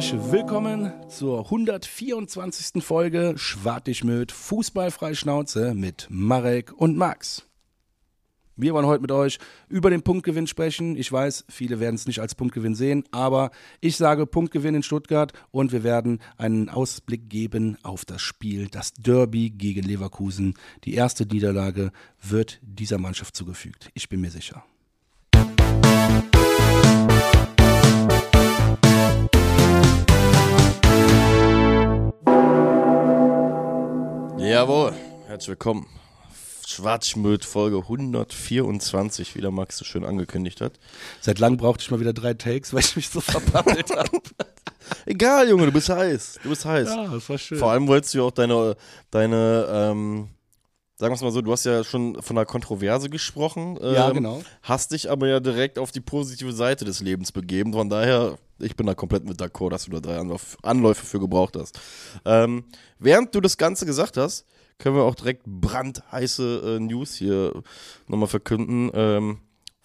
herzlich willkommen zur 124. Folge Schwartigmöd Fußballfrei Schnauze mit Marek und Max. Wir wollen heute mit euch über den Punktgewinn sprechen. Ich weiß, viele werden es nicht als Punktgewinn sehen, aber ich sage Punktgewinn in Stuttgart und wir werden einen Ausblick geben auf das Spiel, das Derby gegen Leverkusen. Die erste Niederlage wird dieser Mannschaft zugefügt. Ich bin mir sicher. Jawohl, herzlich willkommen. Schwarzschmöd Folge 124, wie der Max so schön angekündigt hat. Seit langem brauchte ich mal wieder drei Takes, weil ich mich so verpappelt habe. Egal, Junge, du bist heiß. Du bist heiß. Ja, das war schön. Vor allem wolltest du ja auch deine, deine, ähm, sagen wir es mal so, du hast ja schon von einer Kontroverse gesprochen. Ähm, Ja, genau. Hast dich aber ja direkt auf die positive Seite des Lebens begeben. Von daher, ich bin da komplett mit d'accord, dass du da drei Anlauf, Anläufe für gebraucht hast. Ähm, während du das Ganze gesagt hast, können wir auch direkt brandheiße äh, News hier nochmal verkünden. Ähm,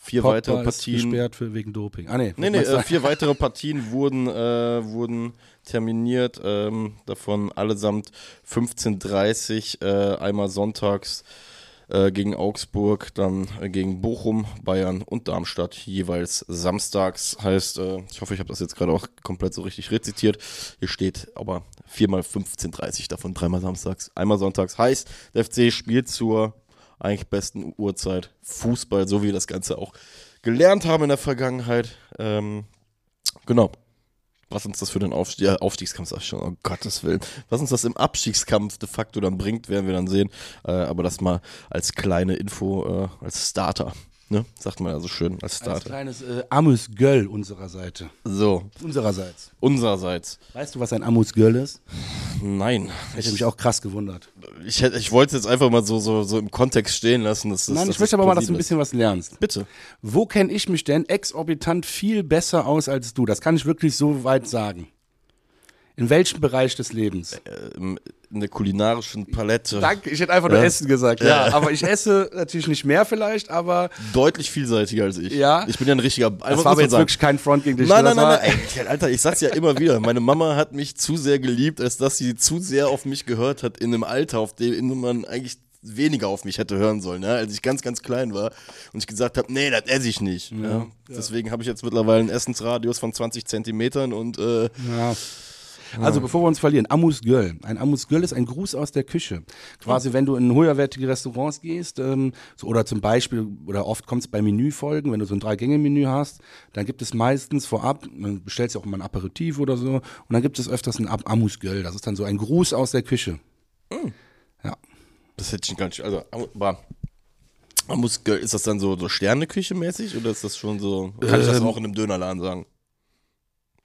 vier Pogba weitere ist Partien. gesperrt für, wegen Doping. Ah, nee. Nee, nee, äh, vier weitere Partien wurden, äh, wurden terminiert, ähm, davon allesamt 15.30 äh, einmal sonntags äh, gegen Augsburg, dann äh, gegen Bochum, Bayern und Darmstadt, jeweils samstags. Heißt, äh, ich hoffe, ich habe das jetzt gerade auch komplett so richtig rezitiert. Hier steht aber viermal 15.30 davon, dreimal samstags, einmal sonntags. Heißt, der FC spielt zur eigentlich besten Uhrzeit Fußball, so wie wir das Ganze auch gelernt haben in der Vergangenheit. Ähm, genau. Was uns das für den Aufstieg, ja, Aufstiegskampf, sag ich schon, um Gottes Willen. Was uns das im Abstiegskampf de facto dann bringt, werden wir dann sehen. Äh, aber das mal als kleine Info, äh, als Starter. Ne? Sagt man ja so schön, als Als Starter. kleines äh, Amus Göll unserer Seite. So, Unsererseits. unsererseits. Weißt du, was ein Amus Göll ist? Nein. Hätte mich auch krass gewundert. Ich, hätte- ich wollte es jetzt einfach mal so, so, so im Kontext stehen lassen. Dass, das- Nein, dass ich möchte aber mal, dass du ein bisschen was lernst. Bitte. Wo kenne ich mich denn exorbitant viel besser aus als du? Das kann ich wirklich so weit sagen. In welchem Bereich des Lebens? Äh, im- in der kulinarischen Palette. Danke, ich hätte einfach nur Ja. Essen gesagt. Ja, aber ich esse natürlich nicht mehr vielleicht, aber Deutlich vielseitiger als ich. Ja. Ich bin ja ein richtiger. das war aber jetzt wirklich kein Front gegen dich. Nein, nein, nein, nein, ey, Alter, ich sag's ja immer wieder. Meine Mama hat mich zu sehr geliebt, als dass sie zu sehr auf mich gehört hat in einem Alter, auf dem man eigentlich weniger auf mich hätte hören sollen, ja? als ich ganz, ganz klein war und ich gesagt habe, nee, das esse ich nicht. Ja, Deswegen habe ich jetzt mittlerweile einen Essensradius von 20 Zentimetern und äh, Ja. Also bevor wir uns verlieren, Amus Göll. Ein Amus Göll ist ein Gruß aus der Küche. Quasi, wenn du in höherwertige Restaurants gehst, ähm, so, oder zum Beispiel, oder oft kommt es bei Menüfolgen, wenn du so ein Drei-Gänge-Menü hast, dann gibt es meistens vorab, man bestellt ja auch mal ein Aperitif oder so, und dann gibt es öfters ein Amus Göll. Das ist dann so ein Gruß aus der Küche. Ja. das hätte ich nicht. Also, aber man muss, ist das dann so, so Sterneküche mäßig oder ist das schon so? Kann ich das Ähm, auch in einem Dönerladen sagen?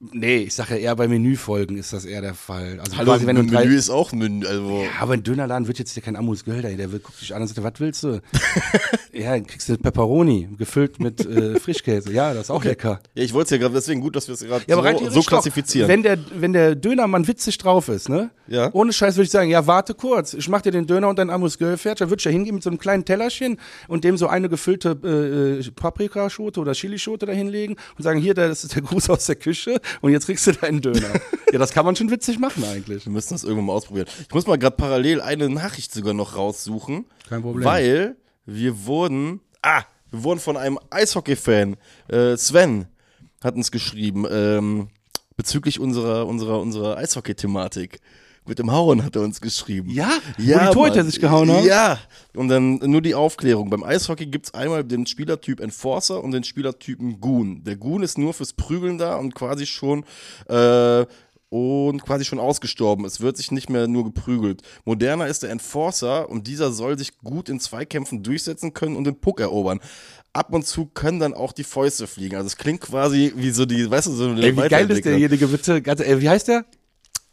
Nee, ich sage ja eher bei Menüfolgen ist das eher der Fall. Also Hallo, quasi, wenn Menü drei, ist auch Menü. Also, Ja, aber ein Dönerladen wird jetzt hier kein Amus Göll, der, der will- guckt dich an und sagt, was willst du? ja, dann kriegst du Pepperoni, gefüllt mit äh, Frischkäse. Ja, das ist auch lecker. Ja, ich wollte es ja gerade, deswegen gut, dass wir es gerade Ja, so, theoretisch so klassifizieren. Doch, wenn der, wenn der Dönermann witzig drauf ist, ne? Ja. Ohne Scheiß würde ich sagen, ja, warte kurz. Ich mach dir den Döner und dein Amus Göll fertig. Dann würde ich ja hingehen mit so einem kleinen Tellerchen und dem so eine gefüllte äh, äh, Paprikaschote oder Chilischote da hinlegen und sagen, hier, das ist der Gruß aus der Küche und jetzt kriegst du deinen Döner. ja, das kann man schon witzig machen eigentlich. wir müssen das irgendwann mal ausprobieren. Ich muss mal gerade parallel eine Nachricht sogar noch raussuchen. Kein Problem. Weil wir wurden, ah, wir wurden von einem Eishockey-Fan, äh, Sven, hat uns geschrieben, ähm, bezüglich unserer, unserer, unserer Eishockey-Thematik. Mit dem Hauen hat er uns geschrieben. Ja? Wo die Torhüter sich gehauen haben? Ja. Und dann nur die Aufklärung. Beim Eishockey gibt es einmal den Spielertyp Enforcer und den Spielertypen Goon. Der Goon ist nur fürs Prügeln da und quasi schon äh, und quasi schon ausgestorben. Es wird sich nicht mehr nur geprügelt. Moderner ist der Enforcer und dieser soll sich gut in Zweikämpfen durchsetzen können und den Puck erobern. Ab und zu können dann auch die Fäuste fliegen. Also es klingt quasi wie so die, weißt du, so eine Ey, wie geil ist derjenige, bitte? Ganz, ey, wie heißt der?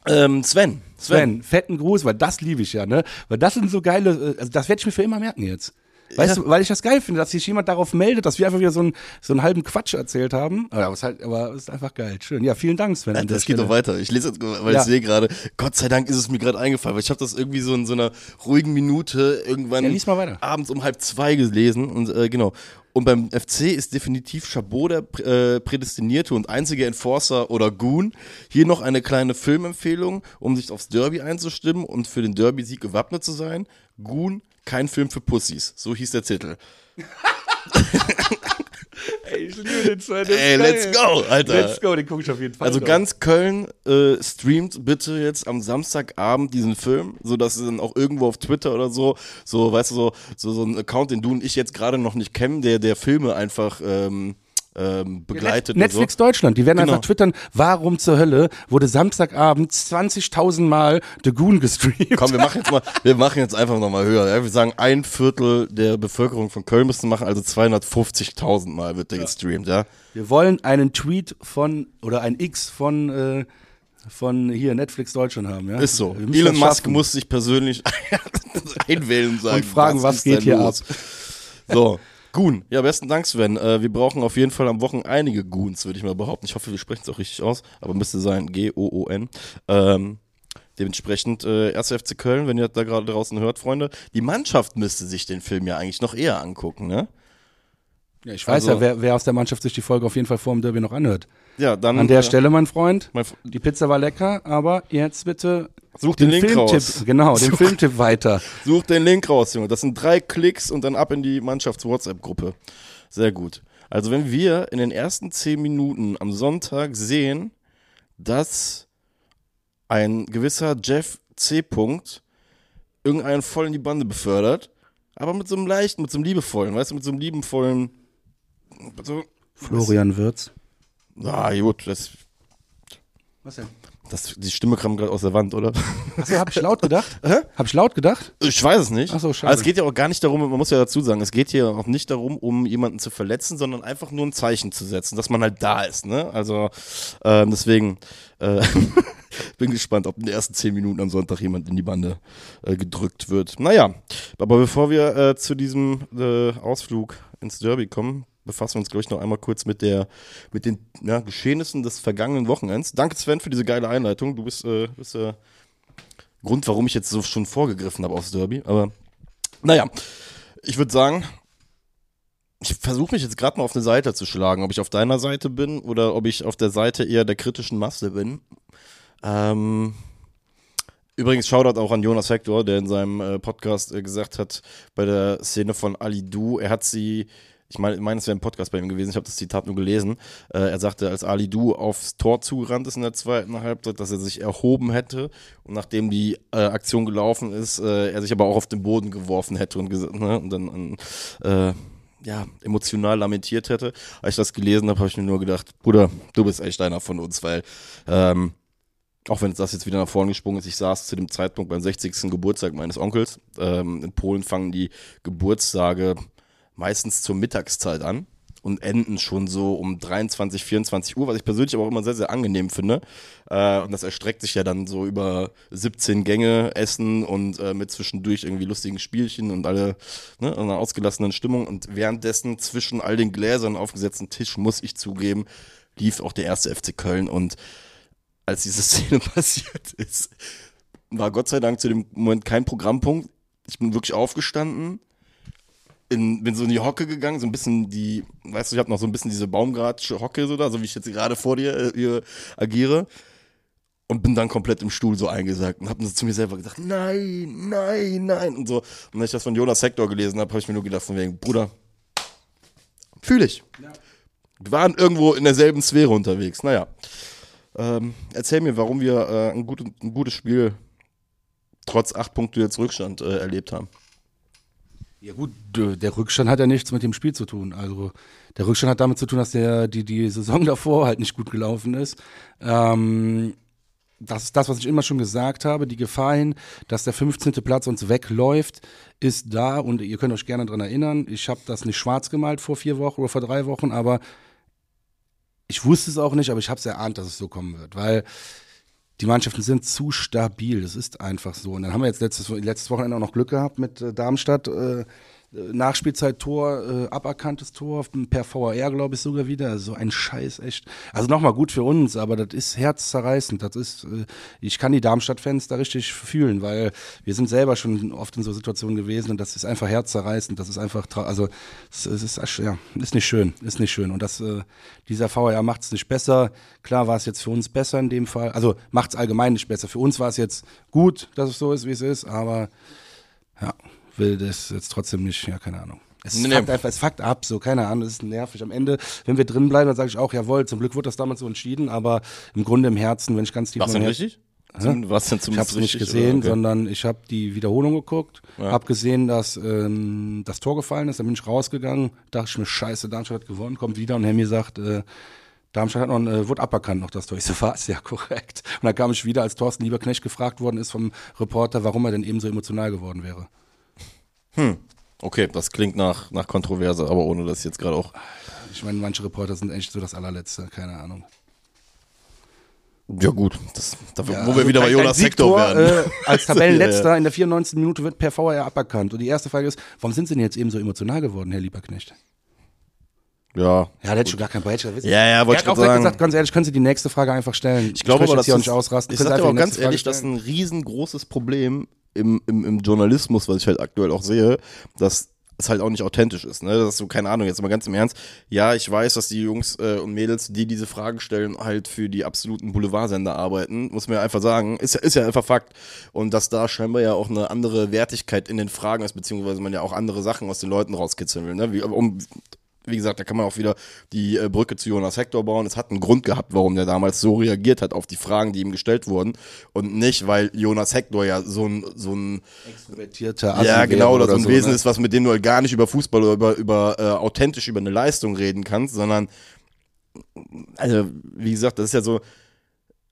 Ähm, Sven. Sven, fetten Gruß, weil das liebe ich ja, ne? Weil das sind so geile, äh, also das werde ich mir für immer merken jetzt. Weißt Ja. du, weil ich das geil finde, dass sich jemand darauf meldet, dass wir einfach wieder so einen, so einen halben Quatsch erzählt haben. Aber es ist halt, aber ist einfach geil. Schön. Ja, vielen Dank, Sven. der Das geht doch weiter. Ich lese jetzt, weil Ja. ich sehe gerade, Gott sei Dank ist es mir gerade eingefallen, weil ich habe das irgendwie so in so einer ruhigen Minute irgendwann Ja, abends um halb zwei gelesen und äh, genau. Und beim FC ist definitiv Chabot der äh, prädestinierte und einzige Enforcer oder Goon. Hier noch eine kleine Filmempfehlung, um sich aufs Derby einzustimmen und für den Derby-Sieg gewappnet zu sein. Goon, kein Film für Pussys. So hieß der Titel. Ey, ich liebe den Sven. Ey, let's go, Alter. Let's go, den gucke ich auf jeden Fall. Also noch. ganz Köln äh, streamt bitte jetzt am Samstagabend diesen Film, so dass es dann auch irgendwo auf Twitter oder so, so weißt du so, so so ein Account, den du und ich jetzt gerade noch nicht kennen, der der Filme einfach ähm, ähm, begleitet Netflix und so. Deutschland, die werden Genau. einfach twittern, warum zur Hölle wurde Samstagabend 20.000 Mal The Goon gestreamt? Komm, wir machen jetzt mal, wir machen jetzt einfach nochmal höher. Ja? Wir sagen, ein Viertel der Bevölkerung von Köln müsste machen, also 250.000 Mal wird der gestreamt, ja. Wir wollen einen Tweet von, oder ein X von, äh, von hier Netflix Deutschland haben. Ja? Ist so. Müssen Elon Musk muss sich persönlich einwählen sagen, Und fragen, was ist geht hier los? So. Goon. Ja, besten Dank, Sven. Äh, wir brauchen auf jeden Fall am Wochen einige Goons, würde ich mal behaupten. Ich hoffe, wir sprechen es auch richtig aus, aber müsste sein G-O-O-N. Ähm, dementsprechend, äh, 1. FC Köln, wenn ihr da gerade draußen hört, Freunde, die Mannschaft müsste sich den Film ja eigentlich noch eher angucken, ne? Ja, ich weiß Also- ja, wer, wer aus der Mannschaft sich die Folge auf jeden Fall vor dem Derby noch anhört. Ja, dann. An der äh, Stelle, mein Freund, mein F- die Pizza war lecker, aber jetzt bitte Such den, Link Filmtipp, raus. genau, den Such- Filmtipp weiter. Such den Link raus, Junge. Das sind drei Klicks und dann ab in die Mannschafts-WhatsApp-Gruppe. Sehr gut. Also wenn wir in den ersten zehn Minuten am Sonntag sehen, dass ein gewisser Jeff C. Punkt irgendeinen voll in die Bande befördert, aber mit so einem leichten, mit so einem liebevollen, weißt du, mit so einem liebenvollen, so, Florian Wirz. ah, gut, das, Was denn? Das, die Stimme kam gerade aus der Wand, oder? Achso, hab ich laut gedacht? Hab ich laut gedacht? Ich weiß es nicht. Ach so, schade. Aber es geht ja auch gar nicht darum, man muss ja dazu sagen, es geht hier auch nicht darum, um jemanden zu verletzen, sondern einfach nur ein Zeichen zu setzen, dass man halt da ist. Ne? Also ähm, deswegen äh, bin gespannt, ob in den ersten zehn Minuten am Sonntag jemand in die Bande äh, gedrückt wird. Naja, aber bevor wir äh, zu diesem äh, Ausflug ins Derby kommen, befassen wir uns, glaube ich, noch einmal kurz mit der, mit den ja, Geschehnissen des vergangenen Wochenends. Danke, Sven, für diese geile Einleitung. Du bist, äh, bist äh, Grund, warum ich jetzt so schon vorgegriffen habe aufs Derby. Aber naja, ich würde sagen, ich versuche mich jetzt gerade mal auf eine Seite zu schlagen, ob ich auf deiner Seite bin oder ob ich auf der Seite eher der kritischen Masse bin. Ähm, übrigens, Shoutout auch an Jonas Hector, der in seinem äh, Podcast äh, gesagt hat, bei der Szene von Ali Du, er hat sie, ich meine, ich meine, es wäre ein Podcast bei ihm gewesen, ich habe das Zitat nur gelesen. Äh, er sagte, als Ali Du aufs Tor zugerannt ist in der zweiten Halbzeit, dass er sich erhoben hätte und nachdem die äh, Aktion gelaufen ist, äh, er sich aber auch auf den Boden geworfen hätte und, ne, und dann äh, ja, emotional lamentiert hätte. Als ich das gelesen habe, habe ich mir nur gedacht, Bruder, du bist echt einer von uns, weil ähm, auch wenn das jetzt wieder nach vorne gesprungen ist, ich saß zu dem Zeitpunkt beim 60. Geburtstag meines Onkels. Ähm, in Polen fangen die Geburtstage meistens zur Mittagszeit an und enden schon so um 23, 24 Uhr, was ich persönlich aber auch immer sehr, sehr angenehm finde. Äh, und das erstreckt sich ja dann so über 17 Gänge Essen und äh, mit zwischendurch irgendwie lustigen Spielchen und alle ne, in einer ausgelassenen Stimmung. Und währenddessen zwischen all den Gläsern aufgesetzten Tisch, muss ich zugeben, lief auch der erste FC Köln und als diese Szene passiert ist, war Gott sei Dank zu dem Moment kein Programmpunkt. Ich bin wirklich aufgestanden, in, bin so in die Hocke gegangen, so ein bisschen die, weißt du, ich habe noch so ein bisschen diese Baumgartsche Hocke so da, so wie ich jetzt gerade vor dir äh, agiere. Und bin dann komplett im Stuhl so eingesackt und habe so zu mir selber gesagt, nein, nein, nein und so. Und als ich das von Jonas Hector gelesen habe, habe ich mir nur gedacht von wegen, Bruder, fühle ich. Wir waren irgendwo in derselben Sphäre unterwegs. Naja. Ähm, erzähl mir, warum wir äh, ein, gut, ein gutes Spiel trotz acht Punkte jetzt Rückstand äh, erlebt haben. Ja gut, der Rückstand hat ja nichts mit dem Spiel zu tun. Also der Rückstand hat damit zu tun, dass der, die, die Saison davor halt nicht gut gelaufen ist. Ähm, das ist das, was ich immer schon gesagt habe. Die Gefahr hin, dass der 15. Platz uns wegläuft, ist da und ihr könnt euch gerne dran erinnern. Ich habe das nicht schwarz gemalt vor vier Wochen oder vor drei Wochen, aber ich wusste es auch nicht, aber ich habe es erahnt, dass es so kommen wird, weil die Mannschaften sind zu stabil. Das ist einfach so. Und dann haben wir jetzt letztes, letztes Wochenende auch noch Glück gehabt mit äh, Darmstadt. Äh, Nachspielzeit-Tor, äh, aberkanntes Tor, per VAR, glaube ich, sogar wieder. So ein Scheiß, echt. Also nochmal gut für uns, aber das ist herzzerreißend. Das ist, äh, ich kann die Darmstadt-Fans da richtig fühlen, weil wir sind selber schon oft in so Situationen gewesen und das ist einfach herzzerreißend. Das ist einfach, also es, es ist, ja, ist nicht schön, ist nicht schön. Und das, äh, dieser VAR macht es nicht besser. Klar war es jetzt für uns besser in dem Fall. Also macht es allgemein nicht besser. Für uns war es jetzt gut, dass es so ist, wie es ist, aber ja, will das jetzt trotzdem nicht, ja, keine Ahnung. Es nee, fuckt einfach, es fuckt ab, so, keine Ahnung, das ist nervig. Am Ende, wenn wir drin bleiben, dann sage ich auch, jawohl, zum Glück wurde das damals so entschieden, aber im Grunde im Herzen, wenn ich ganz tief... Was denn richtig? Zum, was denn zum Ich habe es nicht gesehen, okay. sondern ich habe die Wiederholung geguckt, ja. habe gesehen, dass ähm, das Tor gefallen ist, dann bin ich rausgegangen, dachte ich mir, scheiße, Darmstadt hat gewonnen, kommt wieder und Hemmi sagt, äh, Darmstadt hat noch ein, äh, wurde aberkannt noch das Tor. Ich so, was? Ja, korrekt. Und dann kam ich wieder, als Thorsten Lieberknecht gefragt worden ist vom Reporter, warum er denn eben so emotional geworden wäre. Hm. Okay, das klingt nach, nach Kontroverse, aber ohne das jetzt gerade auch. Ich meine, manche Reporter sind echt so das allerletzte, keine Ahnung. Ja gut, das, da, ja, wo wir also wieder bei Jonas Sektor werden. Äh, als Tabellenletzter in der 94. Minute wird per VR aberkannt. Und die erste Frage ist, warum sind Sie denn jetzt eben so emotional geworden, Herr Lieberknecht? Ja. Ja, hätte ich schon gar kein Beitrag. Ja, ja, wollte ich auch sagen. gesagt, ganz ehrlich, können Sie die nächste Frage einfach stellen. Ich glaube aber, das ist, nicht ausrasten. Ich sage aber ganz ehrlich, das ist ein riesengroßes Problem im, im, im Journalismus, was ich halt aktuell auch sehe, dass es halt auch nicht authentisch ist, ne? Das ist so, keine Ahnung, jetzt mal ganz im Ernst. Ja, ich weiß, dass die Jungs äh, und Mädels, die diese Fragen stellen, halt für die absoluten Boulevardsender arbeiten, muss man ja einfach sagen. Ist, ist ja einfach Fakt. Und dass da scheinbar ja auch eine andere Wertigkeit in den Fragen ist, beziehungsweise man ja auch andere Sachen aus den Leuten rauskitzeln will, ne? Wie, um, wie gesagt, da kann man auch wieder die äh, Brücke zu Jonas Hector bauen. Es hat einen Grund gehabt, warum der damals so reagiert hat auf die Fragen, die ihm gestellt wurden. Und nicht, weil Jonas Hector ja so ein, so ein extrovertierter Ja, genau, oder so ein so, Wesen ne? ist, was mit dem du halt gar nicht über Fußball oder über, über äh, authentisch über eine Leistung reden kannst, sondern also, wie gesagt, das ist ja so,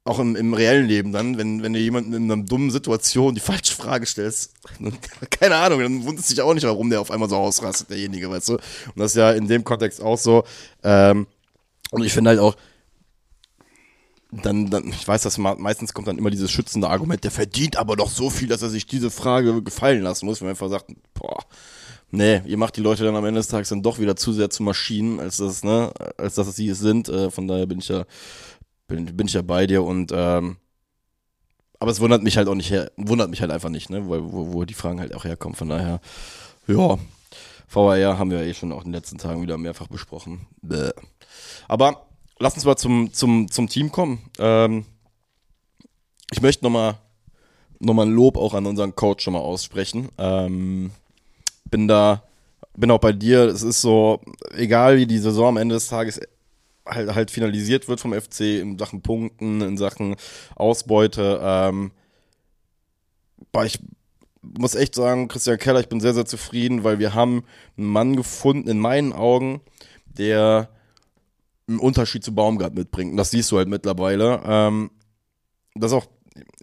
auch im, im reellen Leben dann, wenn, wenn du jemanden in einer dummen Situation die falsche Frage stellst, keine Ahnung, dann wundert sich auch nicht, warum der auf einmal so ausrastet, derjenige, weißt du? Und das ist ja in dem Kontext auch so. Ähm, und ich finde halt auch, dann, dann, ich weiß, dass meistens kommt dann immer dieses schützende Argument, der verdient aber doch so viel, dass er sich diese Frage gefallen lassen muss, wenn man einfach sagt, boah, nee, ihr macht die Leute dann am Ende des Tages dann doch wieder zu sehr zu Maschinen, als das, ne, als dass sie es sind. Äh, von daher bin ich ja bin, bin ich ja bei dir und ähm, aber es wundert mich halt auch nicht her, wundert mich halt einfach nicht, ne, wo, wo, wo die Fragen halt auch herkommen. Von daher, ja, VAR haben wir ja eh schon auch in den letzten Tagen wieder mehrfach besprochen. Bäh. Aber lass uns mal zum, zum, zum Team kommen. Ähm, ich möchte nochmal noch mal ein Lob auch an unseren Coach schon mal aussprechen. Ähm, bin da, bin auch bei dir. Es ist so, egal wie die Saison am Ende des Tages halt, halt finalisiert wird vom FC in Sachen Punkten, in Sachen Ausbeute. Ähm, ich muss echt sagen, Christian Keller, ich bin sehr, sehr zufrieden, weil wir haben einen Mann gefunden, in meinen Augen, der einen Unterschied zu Baumgart mitbringt. Und das siehst du halt mittlerweile. Ähm, das ist auch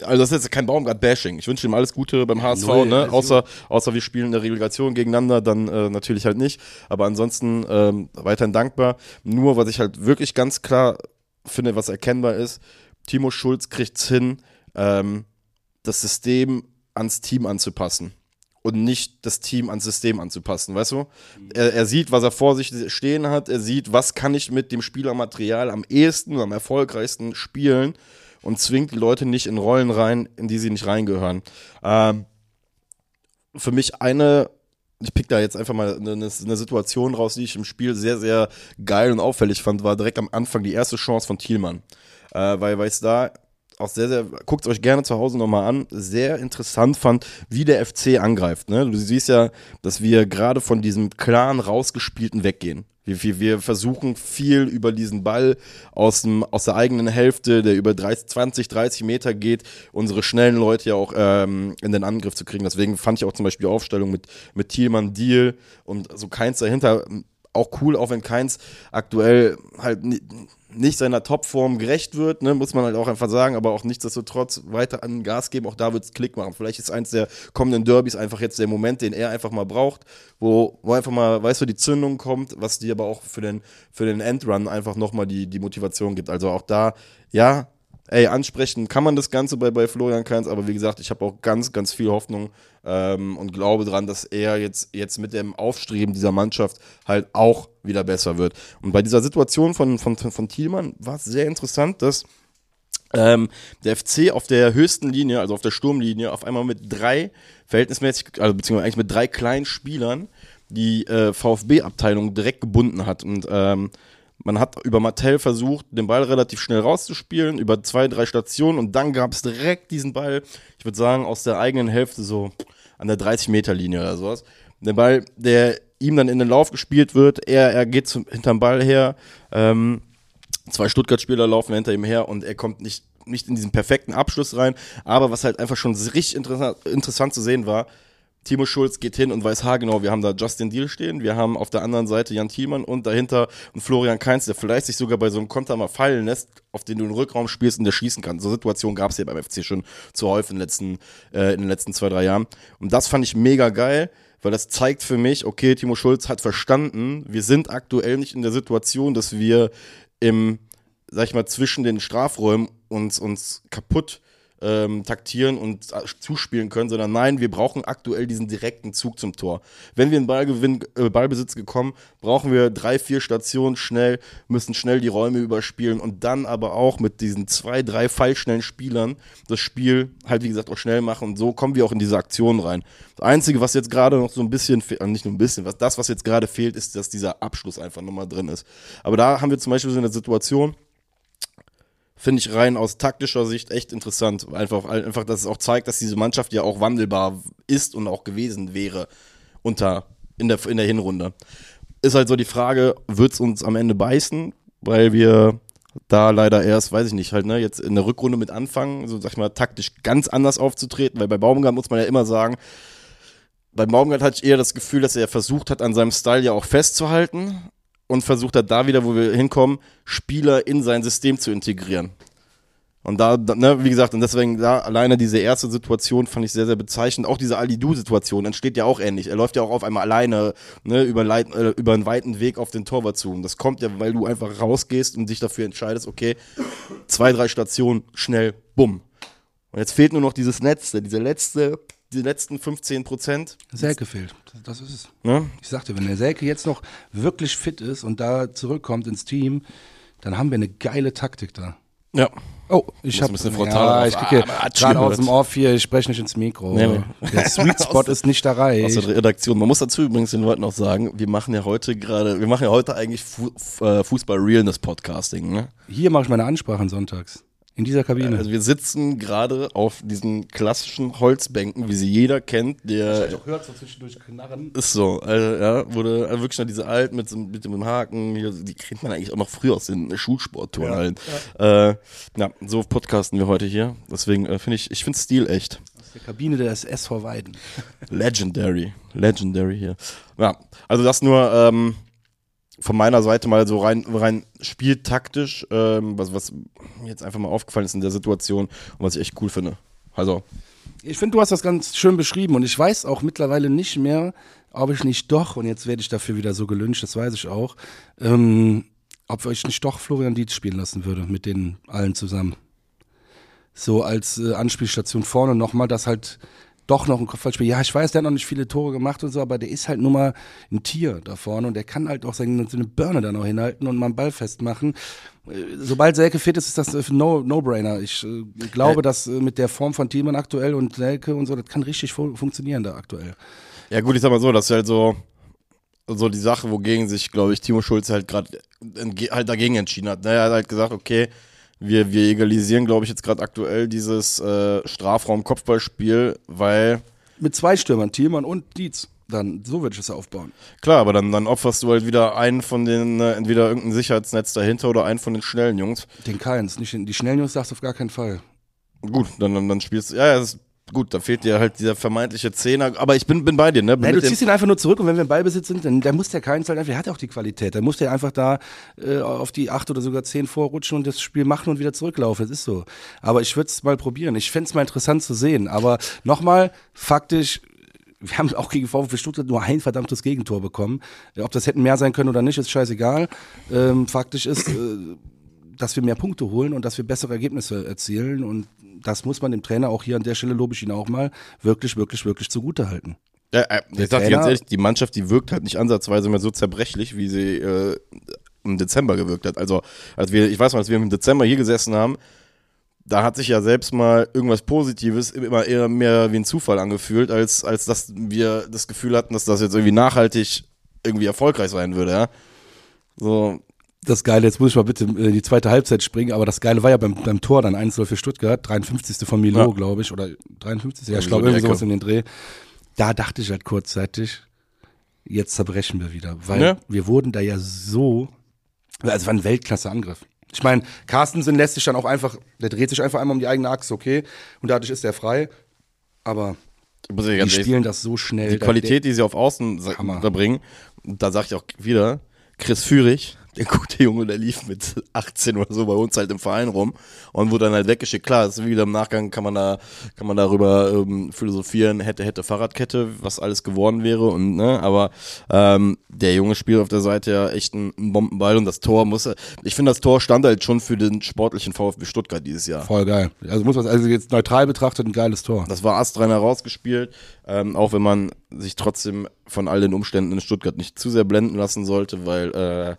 also das ist jetzt kein Baumgart-Bashing. Ich wünsche ihm alles Gute beim HSV, Null, ne? Außer, außer wir spielen in der Relegation gegeneinander, dann äh, natürlich halt nicht. Aber ansonsten ähm, weiterhin dankbar. Nur, was ich halt wirklich ganz klar finde, was erkennbar ist, Timo Schulz kriegt es hin, ähm, das System ans Team anzupassen und nicht das Team ans System anzupassen, weißt du? Er, er, sieht, was er vor sich stehen hat, er sieht, was kann ich mit dem Spielermaterial am ehesten, am erfolgreichsten spielen und zwingt die Leute nicht in Rollen rein, in die sie nicht reingehören. Ähm, für mich eine, ich pick da jetzt einfach mal eine, eine, Situation raus, die ich im Spiel sehr, sehr geil und auffällig fand, war direkt am Anfang die erste Chance von Thielmann. Äh, weil, weil es da auch sehr, sehr, guckt es euch gerne zu Hause nochmal an, sehr interessant fand, wie der FC angreift. Ne? Du siehst ja, dass wir gerade von diesem klaren rausgespielten weggehen. Wir, wir, wir versuchen viel über diesen Ball aus, dem, aus der eigenen Hälfte, der über 30, 20, 30 Meter geht, unsere schnellen Leute ja auch ähm, in den Angriff zu kriegen. Deswegen fand ich auch zum Beispiel die Aufstellung mit, mit Thielmann, Deal und so keins dahinter auch cool, auch wenn keins aktuell halt nicht seiner Topform gerecht wird, ne, muss man halt auch einfach sagen, aber auch nichtsdestotrotz weiter an Gas geben, auch da wird es Klick machen. Vielleicht ist eins der kommenden Derbys einfach jetzt der Moment, den er einfach mal braucht, wo, wo einfach mal, weißt du, die Zündung kommt, was dir aber auch für den, für den Endrun einfach nochmal die, die Motivation gibt. Also auch da, ja, ey, ansprechen kann man das Ganze bei, bei Florian Kainz, aber wie gesagt, ich habe auch ganz, ganz viel Hoffnung ähm, und glaube dran, dass er jetzt, jetzt mit dem Aufstreben dieser Mannschaft halt auch wieder besser wird. Und bei dieser Situation von, von, von Thielmann war es sehr interessant, dass ähm, der FC auf der höchsten Linie, also auf der Sturmlinie, auf einmal mit drei verhältnismäßig, also beziehungsweise eigentlich mit drei kleinen Spielern die äh, VfB-Abteilung direkt gebunden hat. Und ähm, man hat über Mattel versucht, den Ball relativ schnell rauszuspielen, über zwei, drei Stationen und dann gab es direkt diesen Ball, ich würde sagen, aus der eigenen Hälfte so an der 30-Meter-Linie oder sowas. Der Ball, der ihm dann in den Lauf gespielt wird, er, er geht zum, hinterm Ball her, ähm, zwei Stuttgart-Spieler laufen hinter ihm her und er kommt nicht, nicht in diesen perfekten Abschluss rein. Aber was halt einfach schon richtig interessant, interessant zu sehen war, Timo Schulz geht hin und weiß haargenau, wir haben da Justin Deal stehen, wir haben auf der anderen Seite Jan Thielmann und dahinter Florian Kainz, der vielleicht sich sogar bei so einem Konter mal fallen lässt, auf den du einen Rückraum spielst und der schießen kann. So Situationen gab es hier beim FC schon zu häufig in den, letzten, äh, in den letzten zwei, drei Jahren. Und das fand ich mega geil, weil das zeigt für mich, okay, Timo Schulz hat verstanden, wir sind aktuell nicht in der Situation, dass wir im, sag ich mal, zwischen den Strafräumen uns, uns kaputt ähm, taktieren und äh, zuspielen können, sondern nein, wir brauchen aktuell diesen direkten Zug zum Tor. Wenn wir in Ballgewinn, äh, Ballbesitz gekommen, brauchen wir drei, vier Stationen schnell, müssen schnell die Räume überspielen und dann aber auch mit diesen zwei, drei fallschnellen Spielern das Spiel halt, wie gesagt, auch schnell machen und so kommen wir auch in diese Aktion rein. Das Einzige, was jetzt gerade noch so ein bisschen, äh, nicht nur ein bisschen, was das, was jetzt gerade fehlt, ist, dass dieser Abschluss einfach nochmal drin ist. Aber da haben wir zum Beispiel so eine Situation, finde ich rein aus taktischer Sicht echt interessant. Einfach, einfach, dass es auch zeigt, dass diese Mannschaft ja auch wandelbar ist und auch gewesen wäre unter, in der, in der Hinrunde. Ist halt so die Frage, wird es uns am Ende beißen? Weil wir da leider erst, weiß ich nicht, halt, ne, jetzt in der Rückrunde mit anfangen, so sag ich mal, taktisch ganz anders aufzutreten, weil bei Baumgart muss man ja immer sagen, bei Baumgart hatte ich eher das Gefühl, dass er versucht hat, an seinem Style ja auch festzuhalten und versucht hat, da wieder, wo wir hinkommen, Spieler in sein System zu integrieren. Und da, ne, wie gesagt, und deswegen da alleine diese erste Situation fand ich sehr, sehr bezeichnend. Auch diese Ali-Du-Situation entsteht ja auch ähnlich. Er läuft ja auch auf einmal alleine ne, über, Leit, äh, über einen weiten Weg auf den Torwart zu. Und das kommt ja, weil du einfach rausgehst und dich dafür entscheidest, okay, zwei, drei Stationen, schnell, bumm. Und jetzt fehlt nur noch dieses Letzte, diese letzte die letzten 15 Prozent. Selke fehlt. Das ist es. Ne? Ich sagte, wenn der Selke jetzt noch wirklich fit ist und da zurückkommt ins Team, dann haben wir eine geile Taktik da. Ja. Oh, ich habe ein bisschen frontal. Ja, ich kriege ah, gerade aus dem Off hier, ich spreche nicht ins Mikro. Nee, nee. Der Sweet Spot ist nicht erreicht. Aus der Redaktion. Man muss dazu übrigens den Leuten auch sagen, wir machen ja heute gerade, wir machen ja heute eigentlich äh, Fußball-Realness-Podcasting. Ne? Hier mache ich meine Ansprachen sonntags. In dieser Kabine. Also wir sitzen gerade auf diesen klassischen Holzbänken, wie sie jeder kennt. Der ich auch hört so zwischendurch knarren. Ist so, also, ja, wurde also wirklich noch diese alten mit, mit dem Haken, die kennt man eigentlich auch noch früher aus den Schulsportturnhallen. Ja, ja. Äh, ja, so podcasten wir heute hier. Deswegen äh, finde ich, ich finde Stil echt. Aus der Kabine des SV Weiden. Legendary, legendary hier. Ja, also das nur. Ähm, von meiner Seite mal so rein, rein spieltaktisch, ähm, was, was mir jetzt einfach mal aufgefallen ist in der Situation und was ich echt cool finde. Also. Ich finde, du hast das ganz schön beschrieben und ich weiß auch mittlerweile nicht mehr, ob ich nicht doch, und jetzt werde ich dafür wieder so gelünscht, das weiß ich auch, ähm, ob ich nicht doch Florian Dietz spielen lassen würde mit denen allen zusammen. So als äh, Anspielstation vorne nochmal, dass halt doch noch ein Kopfballspiel. Ja, ich weiß, der hat noch nicht viele Tore gemacht und so, aber der ist halt nur mal ein Tier da vorne und der kann halt auch seine, seine Birne dann auch hinhalten und mal einen Ball festmachen. Äh, sobald Selke fit ist, ist das ein No-Brainer. ich äh, glaube, ja. dass äh, mit der Form von Thielmann aktuell und Selke und so, das kann richtig fu funktionieren da aktuell. Ja gut, ich sag mal so, das ist halt so, so die Sache, wogegen sich, glaube ich, Timo Schulz halt gerade halt dagegen entschieden hat. Er hat halt gesagt, okay, wir, wir egalisieren, glaube ich, jetzt gerade aktuell dieses äh, Strafraum-Kopfballspiel, weil. Mit zwei Stürmern, Thielmann und Dietz. Dann, so würde ich es aufbauen. Klar, aber dann, dann opferst du halt wieder einen von den, äh, entweder irgendein Sicherheitsnetz dahinter oder einen von den schnellen Jungs. Den keins. Nicht, die schnellen Jungs sagst du auf gar keinen Fall. Gut, dann, dann, dann spielst du, ja, ja, das gut, da fehlt dir halt dieser vermeintliche Zehner, aber ich bin, bin bei dir, ne? Nein, du ziehst ihn einfach nur zurück und wenn wir im Ballbesitz sind, dann, dann muss der keinen Zeit, der hat ja auch die Qualität, dann muss der einfach da äh, auf die acht oder sogar zehn vorrutschen und das Spiel machen und wieder zurücklaufen, das ist so. Aber ich würde es mal probieren, ich fände es mal interessant zu sehen, aber nochmal, faktisch, wir haben auch gegen VfB Stuttgart nur ein verdammtes Gegentor bekommen. Ob das hätten mehr sein können oder nicht, ist scheißegal. Ähm, faktisch ist, äh, dass wir mehr Punkte holen und dass wir bessere Ergebnisse erzielen. Und das muss man dem Trainer auch hier an der Stelle, lobe ich ihn auch mal, wirklich, wirklich, wirklich zugute halten. Ja, äh, ich sag dir ganz ehrlich, die Mannschaft, die wirkt halt nicht ansatzweise mehr so zerbrechlich, wie sie äh, im Dezember gewirkt hat. Also, als wir, ich weiß mal, als wir im Dezember hier gesessen haben, da hat sich ja selbst mal irgendwas Positives immer eher mehr wie ein Zufall angefühlt, als, als dass wir das Gefühl hatten, dass das jetzt irgendwie nachhaltig irgendwie erfolgreich sein würde, ja. So. Das Geile, jetzt muss ich mal bitte in die zweite Halbzeit springen, aber das Geile war ja beim, beim Tor dann 1-0 für Stuttgart, 53. von Milo, ja. glaube ich, oder 53. Ja, ich glaube irgendwie sowas in den Dreh. Da dachte ich halt kurzzeitig, jetzt zerbrechen wir wieder, weil ja. wir wurden da ja so, also es war ein Weltklasse-Angriff. Ich meine, Carstensen lässt sich dann auch einfach, der dreht sich einfach einmal um die eigene Achse, okay, und dadurch ist er frei, aber die spielen das so schnell. Die Qualität, die sie auf Außen da bringen, da sage ich auch wieder, Chris Führig, der gute Junge, der lief mit 18 oder so bei uns halt im Verein rum und wurde dann halt weggeschickt. Klar, ist wieder im Nachgang kann man da, kann man darüber ähm, philosophieren, hätte, hätte Fahrradkette, was alles geworden wäre und, ne, aber ähm, der Junge spielt auf der Seite ja echt einen, einen Bombenball und das Tor muss, ich finde, das Tor stand halt schon für den sportlichen VfB Stuttgart dieses Jahr. Voll geil. Also muss man, also jetzt neutral betrachtet, ein geiles Tor. Das war astreiner rausgespielt, ähm, auch wenn man sich trotzdem von all den Umständen in Stuttgart nicht zu sehr blenden lassen sollte, weil äh,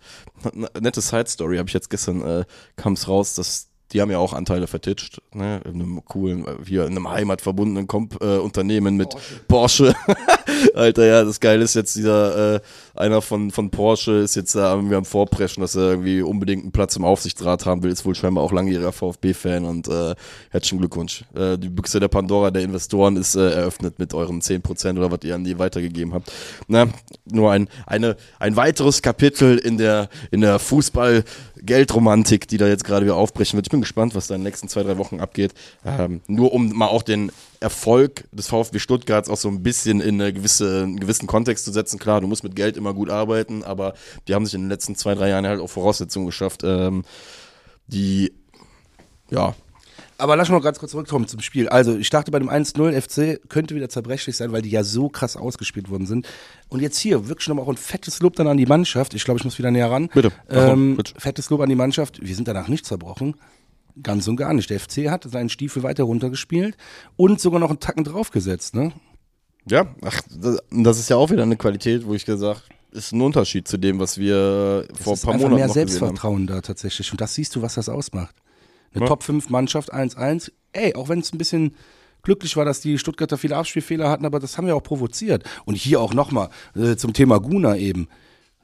nette Side Story habe ich jetzt gestern äh, kam es raus, dass die haben ja auch Anteile vertitscht, ne? In einem coolen, hier in einem heimatverbundenen Komp äh, Unternehmen mit Porsche. Porsche. Alter, ja, das Geile ist jetzt dieser, äh, einer von, von Porsche ist jetzt da irgendwie am Vorpreschen, dass er irgendwie unbedingt einen Platz im Aufsichtsrat haben will, ist wohl scheinbar auch langjähriger VfB-Fan und äh, herzlichen Glückwunsch. Äh, die Büchse der Pandora der Investoren ist äh, eröffnet mit euren 10% oder was ihr an die weitergegeben habt. Na, nur ein, eine, ein weiteres Kapitel in der, in der Fußball- Geldromantik, die da jetzt gerade wieder aufbrechen wird. Ich bin gespannt, was da in den nächsten zwei, drei Wochen abgeht. Ähm, nur um mal auch den Erfolg des VfB Stuttgarts auch so ein bisschen in eine gewisse, einen gewissen Kontext zu setzen. Klar, du musst mit Geld immer gut arbeiten, aber die haben sich in den letzten zwei, drei Jahren halt auch Voraussetzungen geschafft, ähm, die ja, aber lass mal ganz kurz zurückkommen zum Spiel. Also, ich dachte bei dem 1-0 FC könnte wieder zerbrechlich sein, weil die ja so krass ausgespielt worden sind. Und jetzt hier wirklich nochmal auch ein fettes Lob dann an die Mannschaft. Ich glaube, ich muss wieder näher ran. Bitte. Ähm, bitte. Fettes Lob an die Mannschaft. Wir sind danach nicht zerbrochen. Ganz und gar nicht. Der FC hat seinen Stiefel weiter runtergespielt und sogar noch einen Tacken draufgesetzt, ne? Ja, ach, das ist ja auch wieder eine Qualität, wo ich gesagt ist ein Unterschied zu dem, was wir das vor ein paar Monaten mehr noch Selbstvertrauen da tatsächlich. Und das siehst du, was das ausmacht. Eine ja. Top 5 Mannschaft 1-1. Ey, auch wenn es ein bisschen glücklich war, dass die Stuttgarter viele Abspielfehler hatten, aber das haben wir auch provoziert. Und hier auch nochmal äh, zum Thema Guna eben.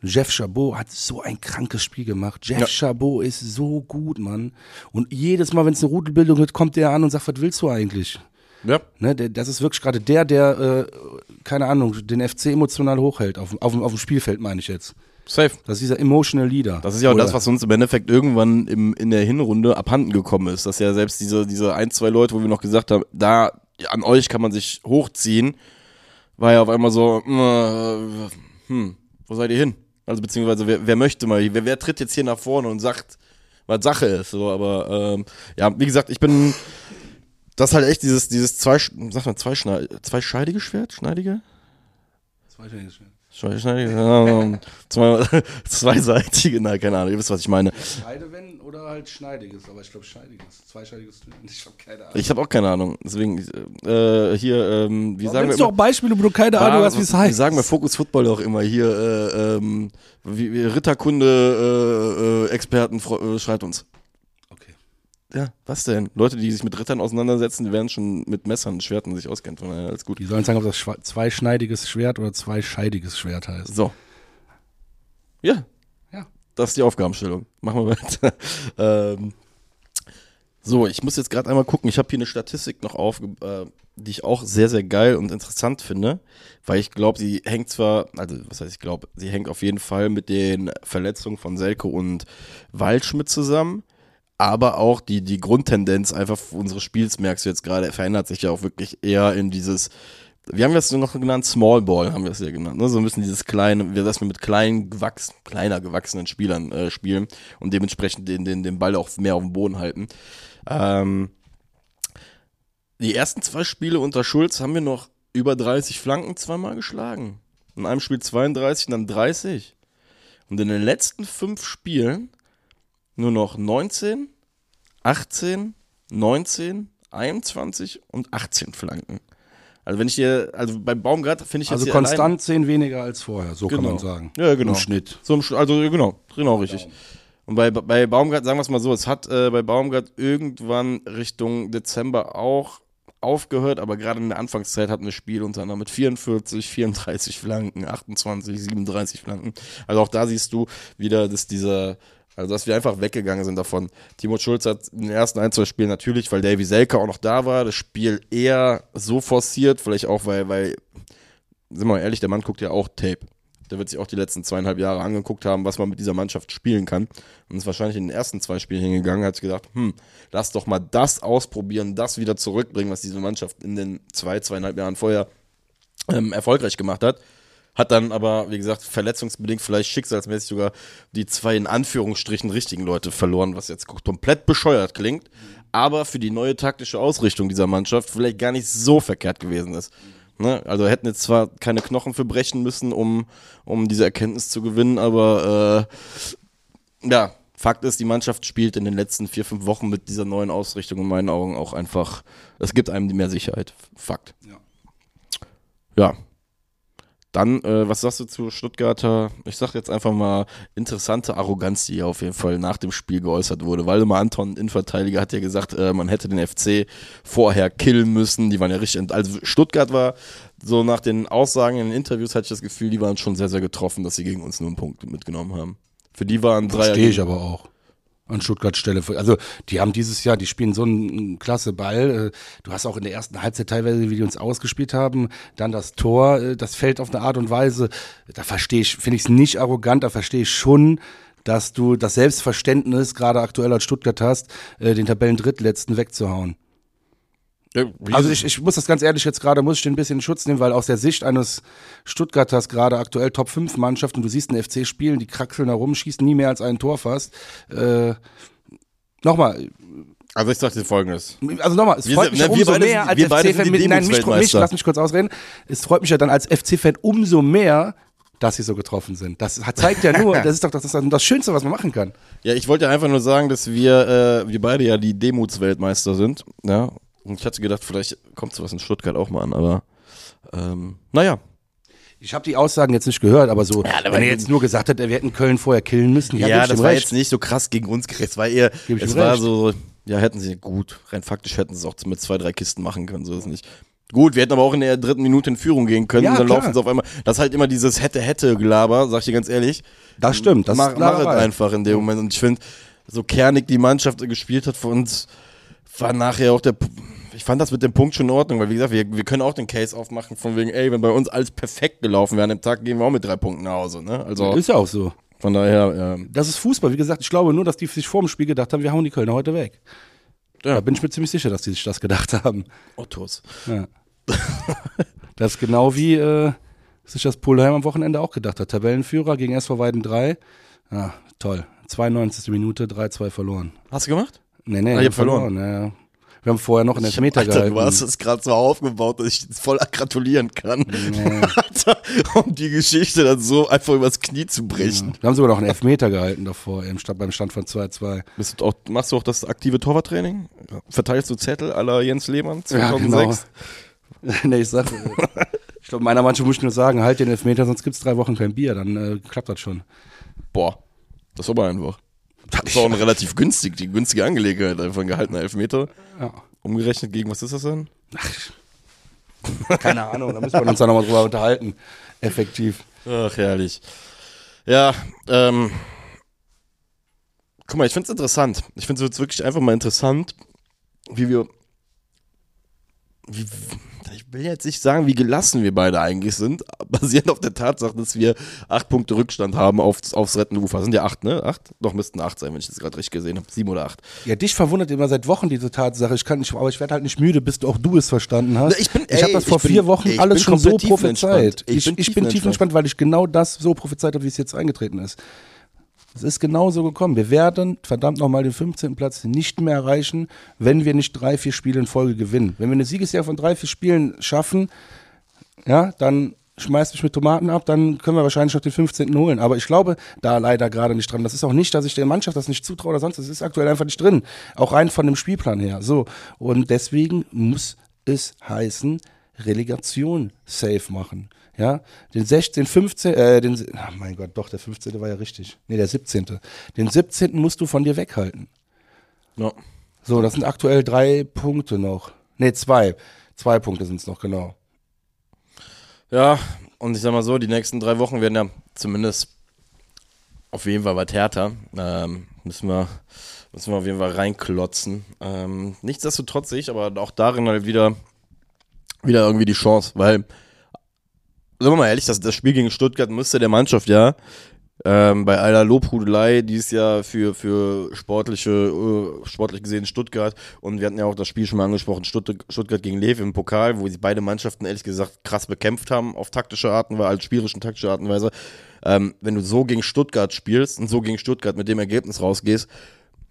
Jeff Chabot hat so ein krankes Spiel gemacht. Jeff ja. Chabot ist so gut, Mann. Und jedes Mal, wenn es eine Rudelbildung wird, kommt der an und sagt, was willst du eigentlich? Ja. Ne, das ist wirklich gerade der, der, äh, keine Ahnung, den FC emotional hochhält. Auf, auf, auf dem Spielfeld, meine ich jetzt. Safe. Das ist dieser Emotional Leader. Das ist ja auch Oder? das, was uns im Endeffekt irgendwann im, in der Hinrunde abhanden gekommen ist. Dass ja selbst diese, diese ein, zwei Leute, wo wir noch gesagt haben, da an euch kann man sich hochziehen, war ja auf einmal so, äh, hm, wo seid ihr hin? Also beziehungsweise wer, wer möchte mal, wer, wer tritt jetzt hier nach vorne und sagt, was Sache ist. So, aber ähm, ja, wie gesagt, ich bin. Das ist halt echt dieses, dieses zwei, sag mal, zwei, zweischneidige Schwert? Schneidige? Zweischneidiges Schwert. Zwei, zweiseitige, nein, keine Ahnung, ihr wisst, was ich meine. Schneidewend oder halt schneidiges, aber ich glaube schneidiges. Zweischneidiges, ich habe keine Ahnung. Ich habe auch keine Ahnung, deswegen, äh, hier, ähm, wie Warum sagen wir. du auch Beispiele, wo du keine Ahnung hast, wie es heißt? Wir sagen wir Focus Football auch immer hier, äh, ähm, wie, wie Ritterkunde-Experten, äh, äh, schreibt uns. Ja, was denn? Leute, die sich mit Rittern auseinandersetzen, die werden schon mit Messern und Schwerten sich auskennen. Von daher alles gut. Die sollen sagen, ob das zweischneidiges Schwert oder zweischeidiges Schwert heißt. So. Ja. Ja. Das ist die Aufgabenstellung. Machen wir weiter. ähm, so, ich muss jetzt gerade einmal gucken. Ich habe hier eine Statistik noch auf, äh, die ich auch sehr, sehr geil und interessant finde, weil ich glaube, sie hängt zwar, also was heißt ich glaube, sie hängt auf jeden Fall mit den Verletzungen von Selko und Waldschmidt zusammen aber auch die, die Grundtendenz einfach unseres Spiels, merkst du jetzt gerade, verändert sich ja auch wirklich eher in dieses, wie haben wir es noch genannt? Small Ball haben wir es ja genannt. Ne? So ein bisschen dieses kleine, wir dass wir mit kleinen, gewachs, kleiner gewachsenen Spielern äh, spielen und dementsprechend den, den, den Ball auch mehr auf dem Boden halten. Ähm, die ersten zwei Spiele unter Schulz haben wir noch über 30 Flanken zweimal geschlagen. In einem Spiel 32 und dann 30. Und in den letzten fünf Spielen nur noch 19, 18, 19, 21 und 18 Flanken. Also wenn ich hier, also beim Baumgart finde ich Also jetzt allein- konstant zehn weniger als vorher, so kann Genau. man sagen. Ja, genau. Im Schnitt. So im also genau, genau richtig. Und bei, bei Baumgart, sagen wir es mal so, es hat äh, bei Baumgart irgendwann Richtung Dezember auch aufgehört, aber gerade in der Anfangszeit hatten wir Spiel unter anderem mit 44, 34 Flanken, 28, 37 Flanken. Also auch da siehst du wieder, dass dieser, also dass wir einfach weggegangen sind davon. Timo Schulz hat in den ersten ein, zwei Spielen natürlich, weil Davy Selke auch noch da war, das Spiel eher so forciert, vielleicht auch, weil, weil, sind wir mal ehrlich, der Mann guckt ja auch Tape. Der wird sich auch die letzten zweieinhalb Jahre angeguckt haben, was man mit dieser Mannschaft spielen kann. Und ist wahrscheinlich in den ersten zwei Spielen hingegangen, hat gedacht, hm, lass doch mal das ausprobieren, das wieder zurückbringen, was diese Mannschaft in den zwei, zweieinhalb Jahren vorher ähm, erfolgreich gemacht hat. Hat dann aber, wie gesagt, verletzungsbedingt, vielleicht schicksalsmäßig sogar die zwei in Anführungsstrichen richtigen Leute verloren, was jetzt komplett bescheuert klingt, aber für die neue taktische Ausrichtung dieser Mannschaft vielleicht gar nicht so verkehrt gewesen ist. Ne? Also hätten jetzt zwar keine Knochen für brechen müssen, um, um diese Erkenntnis zu gewinnen, aber äh, ja, Fakt ist, die Mannschaft spielt in den letzten vier, fünf Wochen mit dieser neuen Ausrichtung in meinen Augen auch einfach, es gibt einem mehr Sicherheit. Fakt. Ja. Ja. Dann, äh, was sagst du zu Stuttgarter, ich sag jetzt einfach mal, interessante Arroganz, die hier auf jeden Fall nach dem Spiel geäußert wurde. Waldemar Anton, Innenverteidiger, hat ja gesagt, äh, man hätte den FC vorher killen müssen. Die waren ja richtig, also Stuttgart war so nach den Aussagen in den Interviews, hatte ich das Gefühl, die waren schon sehr, sehr getroffen, dass sie gegen uns nur einen Punkt mitgenommen haben. Für die waren drei. Verstehe ich aber auch. An Stuttgart Stelle. Also, die haben dieses Jahr, die spielen so einen klasse Ball. Äh, Du hast auch in der ersten Halbzeit teilweise, wie die uns ausgespielt haben, dann das Tor, äh, das fällt auf eine Art und Weise, da verstehe ich, finde ich es nicht arrogant, da verstehe ich schon, dass du das Selbstverständnis gerade aktuell als Stuttgart hast, äh, den Tabellendrittletzten wegzuhauen. Also ich, ich muss das ganz ehrlich jetzt gerade, muss ich den ein bisschen in Schutz nehmen, weil aus der Sicht eines Stuttgarters gerade aktuell Top 5 Mannschaft und du siehst einen FC spielen, die kraxeln da rum, schießen nie mehr als ein Tor fast. Äh, nochmal, also ich sag dir folgendes. also nochmal, es Wir freut sind- mich ne, umso beide mehr als FC-Fan nein, mich, mich, lass mich kurz ausreden. Es freut mich ja dann als FC-Fan umso mehr, dass sie so getroffen sind. Das zeigt ja nur, das ist doch das, ist das Schönste, was man machen kann. Ja, ich wollte einfach nur sagen, dass wir, äh, wir beide ja die Demutsweltmeister sind. Ja. Ich hatte gedacht, vielleicht kommt sowas in Stuttgart auch mal an, aber ähm, naja. Ich habe die Aussagen jetzt nicht gehört, aber so, Ja, aber wenn er jetzt nur gesagt hätte, wir hätten Köln vorher killen müssen, ja, das war recht. jetzt nicht so krass gegen uns gerichtet. Es war eher, es war recht. so, ja, hätten sie gut, rein faktisch hätten sie es auch mit zwei, drei Kisten machen können, so ist nicht. Gut, wir hätten aber auch in der dritten Minute in Führung gehen können Ja, und dann klar. laufen sie auf einmal. Das ist halt immer dieses hätte-hätte-Gelaber, sag ich dir ganz ehrlich. Das stimmt, das mach, mach es Laberei. einfach in dem Moment. Und ich finde, so kernig die Mannschaft gespielt hat für uns, war nachher auch der. Ich fand das mit dem Punkt schon in Ordnung, weil wie gesagt, wir, wir können auch den Case aufmachen von wegen, ey, wenn bei uns alles perfekt gelaufen wäre an dem Tag, gehen wir auch mit drei Punkten nach Hause. Ne? Also Ist ja auch so. von daher, ja. Das ist Fußball. Wie gesagt, ich glaube nur, dass die sich vor dem Spiel gedacht haben, wir hauen die Kölner heute weg. Ja. Da bin ich mir ziemlich sicher, dass die sich das gedacht haben. Ottos. Ja. das ist genau wie äh, sich das Polheim am Wochenende auch gedacht hat. Tabellenführer gegen SV Weiden 3. Ja, toll. 92. Minute, 3-2 verloren. Hast du gemacht? Nee, nee, Ah, ihr haben habt verloren. Ja, ja. Wir haben vorher noch einen Elfmeter Alter, gehalten. du hast es gerade so aufgebaut, dass ich voll gratulieren kann. Nee. Alter, um die Geschichte dann so einfach übers Knie zu brechen. Wir haben sogar noch einen Elfmeter gehalten davor, im Stand, beim Stand von 2-2. Bist du auch, machst du auch das aktive Torwarttraining? Verteilst du Zettel aller Jens Lehmann Ja, 2006? genau. nee, ich sag, äh, ich glaube, meiner Mannschaft muss ich nur sagen, halt den Elfmeter, sonst gibt's drei Wochen kein Bier, dann äh, klappt das schon. Boah, das ist aber einfach. Das ist auch eine relativ günstig, die günstige Angelegenheit, einfach ein gehaltener Elfmeter. Ja. Umgerechnet gegen, was ist das denn? Keine Ahnung, da müssen wir uns dann nochmal drüber unterhalten. Effektiv. Ach, herrlich. Ja, ähm. Guck mal, ich find's interessant. Ich find's jetzt wirklich einfach mal interessant, wie wir. Wie, ich will jetzt nicht sagen, wie gelassen wir beide eigentlich sind, basierend auf der Tatsache, dass wir acht Punkte Rückstand haben aufs, aufs rettende Ufer. Sind ja acht, ne? Acht? Doch, müssten acht sein, wenn ich das gerade richtig gesehen habe. Sieben oder acht. Ja, dich verwundert immer seit Wochen diese Tatsache. Ich kann nicht, aber ich werde halt nicht müde, bis du auch du es verstanden hast. Ich bin- ich habe ey, das vor bin- vier Wochen ich alles schon so prophezeit. Ich, Ich bin tiefenentspannt. tiefenentspannt, weil ich genau das so prophezeit habe, wie es jetzt eingetreten ist. Es ist genau so gekommen. Wir werden verdammt nochmal den 15. Platz nicht mehr erreichen, wenn wir nicht drei, vier Spiele in Folge gewinnen. Wenn wir eine Siegesjahr von drei, vier Spielen schaffen, ja, dann schmeißt mich mit Tomaten ab, dann können wir wahrscheinlich noch den 15. holen. Aber ich glaube da leider gerade nicht dran. Das ist auch nicht, dass ich der Mannschaft das nicht zutraue oder sonst. Das ist aktuell einfach nicht drin. Auch rein von dem Spielplan her. So. Und deswegen muss es heißen, Relegation safe machen. Ja, den 16, 15, äh, den, ach mein Gott, doch, der 15. war ja richtig. Nee, der 17. Den 17. musst du von dir weghalten. Ja. So, das sind aktuell drei Punkte noch. Nee, zwei. Zwei Punkte sind es noch, genau. Ja, und ich sag mal so, die nächsten drei Wochen werden ja zumindest auf jeden Fall was härter. Ähm, müssen wir, müssen wir auf jeden Fall reinklotzen. Ähm, nichtsdestotrotz sehe ich aber auch darin halt wieder, wieder irgendwie die Chance, weil sagen wir mal ehrlich, das, das Spiel gegen Stuttgart müsste der Mannschaft ja ähm, bei aller Lobhudelei dieses Jahr für, für sportliche, uh, sportlich gesehen Stuttgart und wir hatten ja auch das Spiel schon mal angesprochen, Stuttgart, Stuttgart gegen Lev im Pokal, wo sie beide Mannschaften ehrlich gesagt krass bekämpft haben auf taktische Art und Weise, als spielerische und taktische Art und Weise. Ähm, wenn du so gegen Stuttgart spielst und so gegen Stuttgart mit dem Ergebnis rausgehst,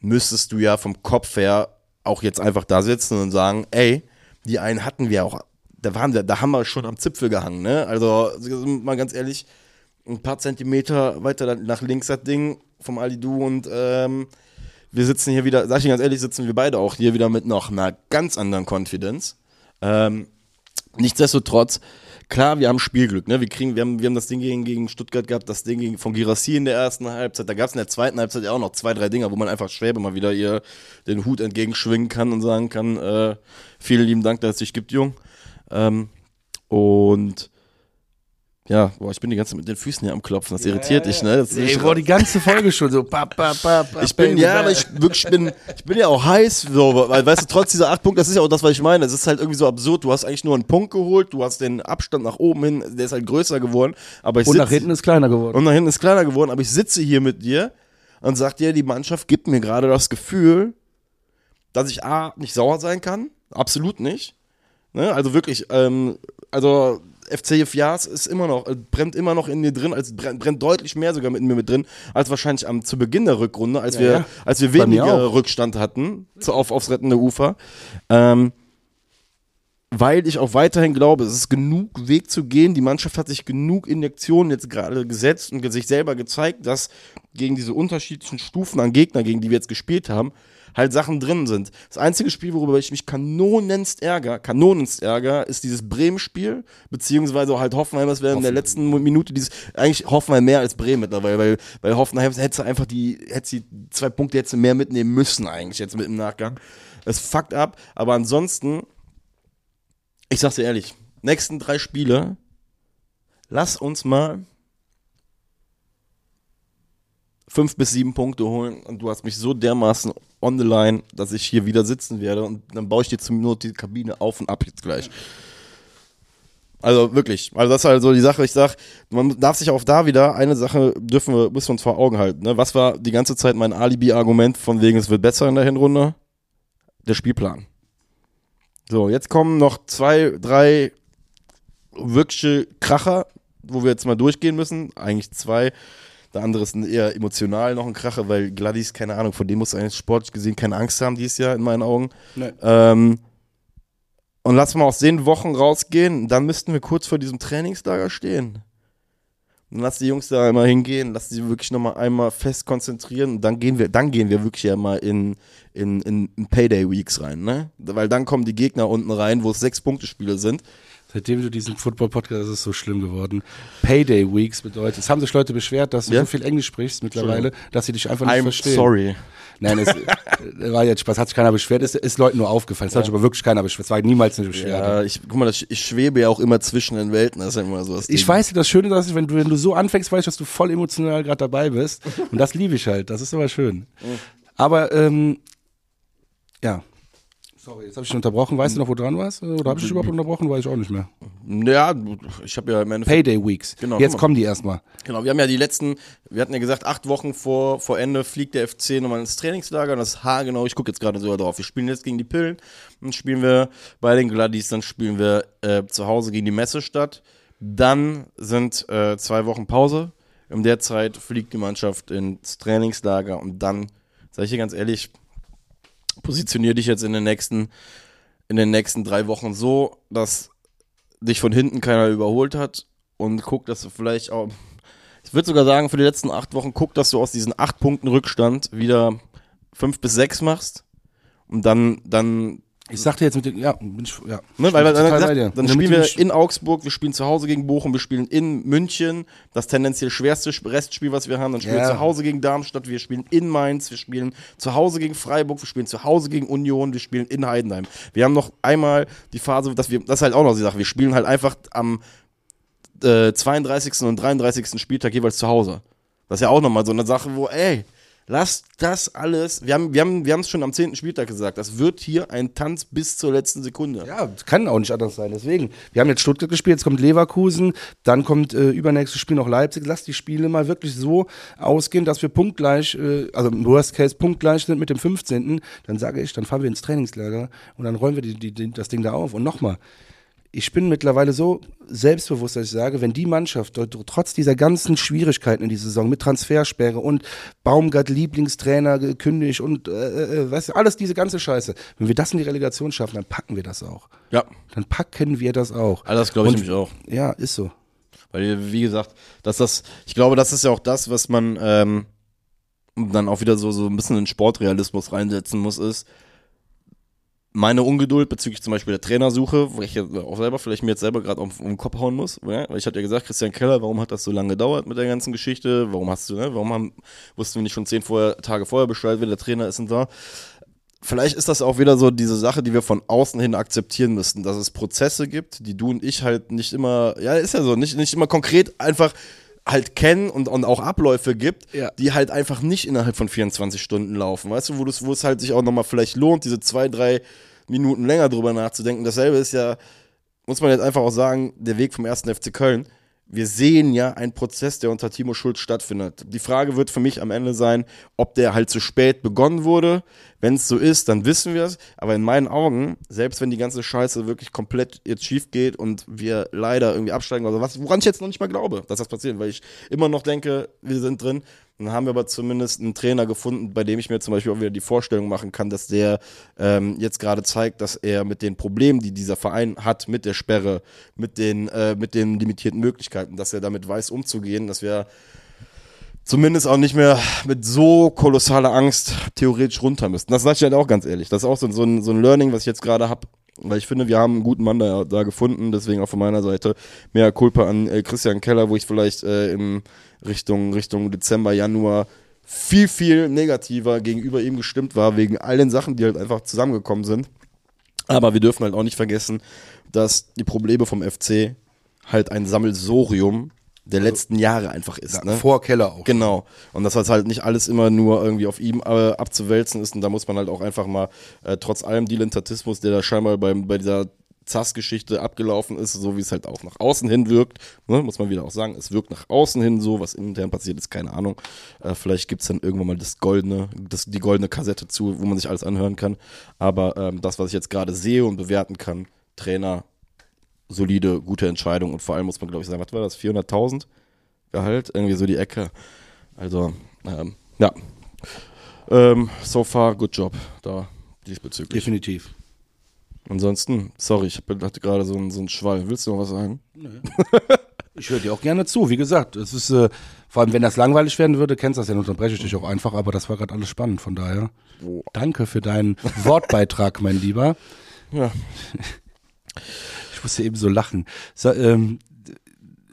müsstest du ja vom Kopf her auch jetzt einfach da sitzen und sagen, ey, die einen hatten wir auch da waren wir, da haben wir schon am Zipfel gehangen, ne? Also, mal ganz ehrlich, ein paar Zentimeter weiter nach links das Ding vom Alidu und ähm, wir sitzen hier wieder, sag ich ganz ehrlich, sitzen wir beide auch hier wieder mit noch einer ganz anderen Confidence. Ähm, nichtsdestotrotz, klar, wir haben Spielglück, ne? Wir kriegen, wir haben, wir haben das Ding gegen, gegen Stuttgart gehabt, das Ding gegen, von Girassi in der ersten Halbzeit. Da gab es in der zweiten Halbzeit ja auch noch zwei, drei Dinger, wo man einfach Schwäbe mal wieder ihr den Hut entgegenschwingen kann und sagen kann, äh, vielen lieben Dank, dass es dich gibt, Jung. Ähm, und ja, boah, ich bin die ganze Zeit mit den Füßen hier am Klopfen. Das irritiert dich, ne? Das Ey, boah, die ganze Folge schon so. Pa, pa, pa, pa, ich bin, ja, aber ich wirklich ich bin, ich bin ja auch heiß, so, weil, weißt du, trotz dieser acht Punkte, das ist ja auch das, was ich meine. Es ist halt irgendwie so absurd. Du hast eigentlich nur einen Punkt geholt, du hast den Abstand nach oben hin, der ist halt größer geworden. Aber ich Und sitz, nach hinten ist kleiner geworden. und nach hinten ist kleiner geworden, aber ich sitze hier mit dir und sag dir, die Mannschaft gibt mir gerade das Gefühl, dass ich A, nicht sauer sein kann. Absolut nicht. Ne? Also wirklich, ähm, also FC Fias ist immer noch, äh, brennt immer noch in mir drin, als brennt, brennt deutlich mehr sogar mit mir mit drin, als wahrscheinlich am, zu Beginn der Rückrunde, als Ja, wir, ja. als wir weniger. Rückstand hatten zu, auf, aufs rettende Ufer. Ähm, weil ich auch weiterhin glaube, es ist genug Weg zu gehen. Die Mannschaft hat sich genug Injektionen jetzt gerade gesetzt und sich selber gezeigt, dass gegen diese unterschiedlichen Stufen an Gegner, gegen die wir jetzt gespielt haben, halt Sachen drin sind. Das einzige Spiel, worüber ich mich kanonenst ärger, kanonenst ärger, ist dieses Bremen-Spiel, beziehungsweise halt Hoffenheim, das wäre in der letzten Minute dieses, eigentlich Hoffenheim mehr als Bremen mittlerweile, weil, weil Hoffenheim hätte einfach die, hätte sie zwei Punkte jetzt mehr mitnehmen müssen eigentlich jetzt mit im Nachgang. Es fuckt ab, aber ansonsten, ich sag's dir ehrlich, nächsten drei Spiele, lass uns mal fünf bis sieben Punkte holen und du hast mich so dermaßen on the line, dass ich hier wieder sitzen werde und dann baue ich dir zum Not die Kabine auf und ab jetzt gleich. Also wirklich, also das ist halt so die Sache, ich sag, man darf sich auch da wieder, eine Sache dürfen wir, müssen wir uns vor Augen halten, ne? Was war die ganze Zeit mein Alibi-Argument von wegen, es wird besser in der Hinrunde? Der Spielplan. So, jetzt kommen noch zwei, drei wirkliche Kracher, wo wir jetzt mal durchgehen müssen. Eigentlich zwei. Der andere ist eher emotional noch ein Kracher, weil Gladys, keine Ahnung, von dem muss eigentlich sportlich gesehen keine Angst haben dieses Jahr in meinen Augen. Nee. Ähm, und lass mal aus den Wochen rausgehen, dann müssten wir kurz vor diesem Trainingslager stehen. Dann lass die Jungs da einmal hingehen, lass die wirklich nochmal einmal fest konzentrieren und dann gehen wir, dann gehen wir wirklich ja mal in, in, in, in Payday Weeks rein, ne? Weil dann kommen die Gegner unten rein, wo es sechs Punkte-Spiele sind. Seitdem du diesen Football-Podcast, das ist so schlimm geworden. Payday Weeks bedeutet, es haben sich Leute beschwert, dass du Ja? so viel Englisch sprichst mittlerweile, dass sie dich einfach nicht I'm verstehen. sorry. Nein, es äh, war jetzt Spaß, hat sich keiner beschwert, ist, ist Leuten nur aufgefallen. Es hat sich aber wirklich keiner beschwert. Es war niemals eine Beschwerde. Ja, ich, guck mal, das, ich schwebe ja auch immer zwischen den Welten, das ist ja immer so das Ich Ding. weiß, das Schöne ist, wenn du, wenn du so anfängst, weißt du, dass du voll emotional gerade dabei bist. Und das liebe ich halt. Das ist aber schön. Aber, ähm, ja. Sorry, jetzt habe ich dich unterbrochen. Weißt du noch, wo du dran warst? Oder habe ich dich überhaupt unterbrochen? Weiß ich auch nicht mehr. Ja, ich habe ja im Endeffekt Payday Weeks. Genau, Jetzt kommen die erstmal. Genau, wir haben ja die letzten, wir hatten ja gesagt, acht Wochen vor, vor Ende fliegt der FC nochmal ins Trainingslager und das ist haargenau, ich gucke jetzt gerade sogar drauf. Wir spielen jetzt gegen die Pillen, dann spielen wir bei den Gladdies, dann spielen wir äh, zu Hause gegen die Messestadt. Dann sind äh, zwei Wochen Pause. In der Zeit fliegt die Mannschaft ins Trainingslager und dann, sag ich dir ganz ehrlich, positionier dich jetzt in den nächsten, in den nächsten drei Wochen so, dass dich von hinten keiner überholt hat und guck, dass du vielleicht auch, ich würde sogar sagen, für die letzten acht Wochen, guck, dass du aus diesen acht Punkten Rückstand wieder fünf bis sechs machst und dann, dann Ich sagte jetzt mit dem, ja, bin ich, ja. Ne, weil, weil dann, gesagt, dann spielen wir in Augsburg, wir spielen zu Hause gegen Bochum, wir spielen in München, das tendenziell schwerste Sp- Restspiel, was wir haben. Dann spielen Ja. wir zu Hause gegen Darmstadt, wir spielen in Mainz, wir spielen zu Hause gegen Freiburg, wir spielen zu Hause gegen Union, wir spielen in Heidenheim. Wir haben noch einmal die Phase, dass wir, das ist halt auch noch die Sache, wir spielen halt einfach am äh, 32. und 33. Spieltag jeweils zu Hause. Das ist ja auch nochmal so eine Sache, wo, ey, Lass das alles. Wir haben wir haben wir haben es schon am 10. Spieltag gesagt. Das wird hier ein Tanz bis zur letzten Sekunde. Ja, kann auch nicht anders sein. Deswegen, wir haben jetzt Stuttgart gespielt, jetzt kommt Leverkusen, dann kommt äh, übernächstes Spiel noch Leipzig. Lass die Spiele mal wirklich so ausgehen, dass wir punktgleich, äh, also im Worst Case punktgleich sind mit dem 15. Dann sage ich, dann fahren wir ins Trainingslager und dann rollen wir die, die, die, das Ding da auf. Und nochmal, ich bin mittlerweile so selbstbewusst, dass ich sage, wenn die Mannschaft trotz dieser ganzen Schwierigkeiten in dieser Saison mit Transfersperre und Baumgart Lieblingstrainer gekündigt und äh, äh, weißt du, alles diese ganze Scheiße, wenn wir das in die Relegation schaffen, dann packen wir das auch. Ja, Dann packen wir das auch. alles glaube ich Und- nämlich auch. Ja, ist so. Weil, wie gesagt, dass das, ich glaube, das ist ja auch das, was man ähm, dann auch wieder so, so ein bisschen in Sportrealismus reinsetzen muss, ist meine Ungeduld bezüglich zum Beispiel der Trainersuche, wo ich ja auch selber vielleicht mir jetzt selber gerade um, um den Kopf hauen muss. Ja? Weil ich hatte ja gesagt, Christian Keller, warum hat das so lange gedauert mit der ganzen Geschichte? Warum hast du, ne? Warum haben, wussten wir nicht schon zehn vorher, Tage vorher Bescheid, wer der Trainer ist und da? Vielleicht ist das auch wieder so diese Sache, die wir von außen hin akzeptieren müssten, dass es Prozesse gibt, die du und ich halt nicht immer, ja, ist ja so, nicht, nicht immer konkret einfach halt kennen und, und auch Abläufe gibt, Ja. die halt einfach nicht innerhalb von 24 Stunden laufen. Weißt du, wo, es halt sich auch nochmal vielleicht lohnt, diese zwei, drei Minuten länger drüber nachzudenken. Dasselbe ist ja, muss man jetzt einfach auch sagen, der Weg vom ersten FC Köln. Wir sehen ja einen Prozess, der unter Timo Schulz stattfindet. Die Frage wird für mich am Ende sein, ob der halt zu spät begonnen wurde. Wenn es so ist, dann wissen wir es. Aber in meinen Augen, selbst wenn die ganze Scheiße wirklich komplett jetzt schief geht und wir leider irgendwie absteigen oder was, woran ich jetzt noch nicht mal glaube, dass das passiert, weil ich immer noch denke, wir sind drin. Dann haben wir aber zumindest einen Trainer gefunden, bei dem ich mir zum Beispiel auch wieder die Vorstellung machen kann, dass der ähm, jetzt gerade zeigt, dass er mit den Problemen, die dieser Verein hat, mit der Sperre, mit den, äh, mit den limitierten Möglichkeiten, dass er damit weiß umzugehen, dass wir zumindest auch nicht mehr mit so kolossaler Angst theoretisch runter müssten. Das sage ich halt auch ganz ehrlich. Das ist auch so, so, ein, so ein Learning, was ich jetzt gerade habe. Weil ich finde, wir haben einen guten Mann da, da gefunden, deswegen auch von meiner Seite mehr Culpa an äh, Christian Keller, wo ich vielleicht äh, im Richtung, Richtung Dezember, Januar viel, viel negativer gegenüber ihm gestimmt war, wegen all den Sachen, die halt einfach zusammengekommen sind. Aber wir dürfen halt auch nicht vergessen, dass die Probleme vom FC halt ein Sammelsorium der letzten Jahre einfach ist. ne? Vor Keller auch. Genau. Und dass das halt nicht alles immer nur irgendwie auf ihm äh, abzuwälzen ist. Und da muss man halt auch einfach mal, äh, trotz allem Dilettantismus, der da scheinbar beim, bei dieser ZAS-Geschichte abgelaufen ist, so wie es halt auch nach außen hin wirkt, ne, muss man wieder auch sagen, es wirkt nach außen hin so, was intern passiert ist, keine Ahnung. Äh, vielleicht gibt's dann irgendwann mal das goldene, das, die goldene Kassette zu, wo man sich alles anhören kann. Aber ähm, das, was ich jetzt gerade sehe und bewerten kann, Trainer, solide, gute Entscheidung und vor allem muss man, glaube ich, sagen, was war das, 400.000 Gehalt? Irgendwie so die Ecke. Also, ähm, ja. Ähm, so far, good job da diesbezüglich. Definitiv. Ansonsten, sorry, ich hatte gerade so einen, so einen Schwall. Willst du noch was sagen? Ich höre dir auch gerne zu. Wie gesagt, es ist, äh, vor allem wenn das langweilig werden würde, kennst du das ja, dann unterbreche ich dich auch einfach, aber das war gerade alles spannend, von daher. Danke für deinen Wortbeitrag, mein Lieber. Ja. Ich musste eben so lachen. So, ähm,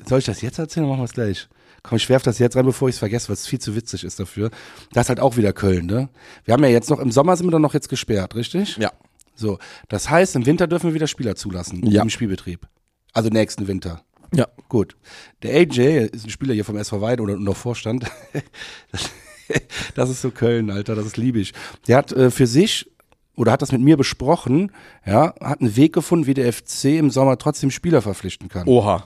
soll ich das jetzt erzählen oder machen wir es gleich? Komm, ich werf das jetzt rein, bevor ich es vergesse, weil es viel zu witzig ist dafür. Das ist halt auch wieder Köln, ne? Wir haben ja jetzt noch, im Sommer sind wir doch noch jetzt gesperrt, richtig? Ja. So, das heißt, im Winter dürfen wir wieder Spieler zulassen Ja. im Spielbetrieb. Also nächsten Winter. Ja. Gut. Der AJ ist ein Spieler hier vom SV Weide oder noch Vorstand. Das, das ist so Köln, Alter, das ist liebig. Der hat äh, für sich oder hat das mit mir besprochen, ja, hat einen Weg gefunden, wie der FC im Sommer trotzdem Spieler verpflichten kann. Oha.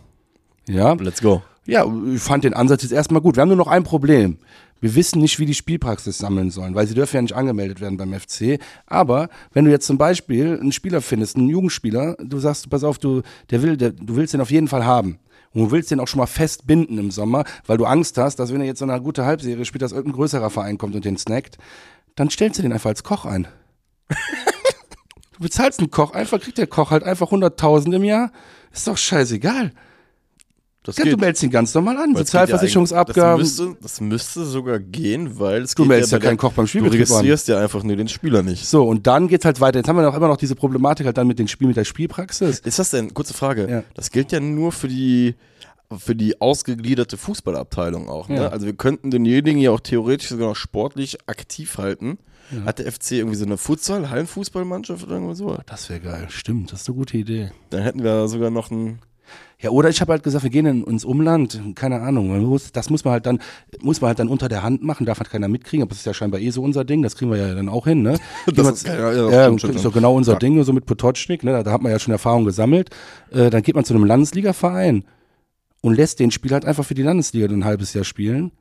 Ja, Let's go. ja, ich fand den Ansatz jetzt erstmal gut. Wir haben nur noch ein Problem. Wir wissen nicht, wie die Spielpraxis sammeln sollen, weil sie dürfen ja nicht angemeldet werden beim FC. Aber wenn du jetzt zum Beispiel einen Spieler findest, einen Jugendspieler, du sagst, pass auf, du, der will, der, du willst den auf jeden Fall haben. Und du willst den auch schon mal festbinden im Sommer, weil du Angst hast, dass wenn er jetzt so eine gute Halbserie spielt, dass irgendein größerer Verein kommt und den snackt, dann stellst du den einfach als Koch ein. du bezahlst einen Koch, einfach kriegt der Koch halt einfach 100.000 im Jahr. Ist doch scheißegal. Das Ja, du meldest ihn ganz normal an. Es geht ja Sozialversicherungsabgaben. Das müsste, das müsste sogar gehen, weil es Du geht meldest ja der- keinen Koch beim Du Spielbetrieb an. registrierst ja einfach nur den Spieler nicht. So, und dann geht's halt weiter. Jetzt haben wir noch immer noch diese Problematik halt dann mit dem Spiel, mit der Spielpraxis. Ist das denn, kurze Frage, Ja. das gilt ja nur für die für die ausgegliederte Fußballabteilung auch. Ne? Ja. Also wir könnten denjenigen ja auch theoretisch sogar noch sportlich aktiv halten. Hat der FC irgendwie so eine Futsal, Hallenfußballmannschaft oder irgendwas so? Das wäre geil. Stimmt, das ist eine gute Idee. Dann hätten wir sogar noch einen. Ja, oder ich habe halt gesagt, wir gehen in, ins Umland, keine Ahnung. muss- Das muss man halt dann, muss man halt dann unter der Hand machen, darf halt keiner mitkriegen, aber das ist ja scheinbar eh so unser Ding, das kriegen wir ja dann auch hin, ne? Wir- ist ja, ja, ja, stimmt, stimmt, ist doch genau unser Ja. Ding, so mit Potocznik, ne? Da, da hat man ja schon Erfahrung gesammelt. Äh, dann geht man zu einem Landesligaverein und lässt den Spieler halt einfach für die Landesliga ein halbes Jahr spielen.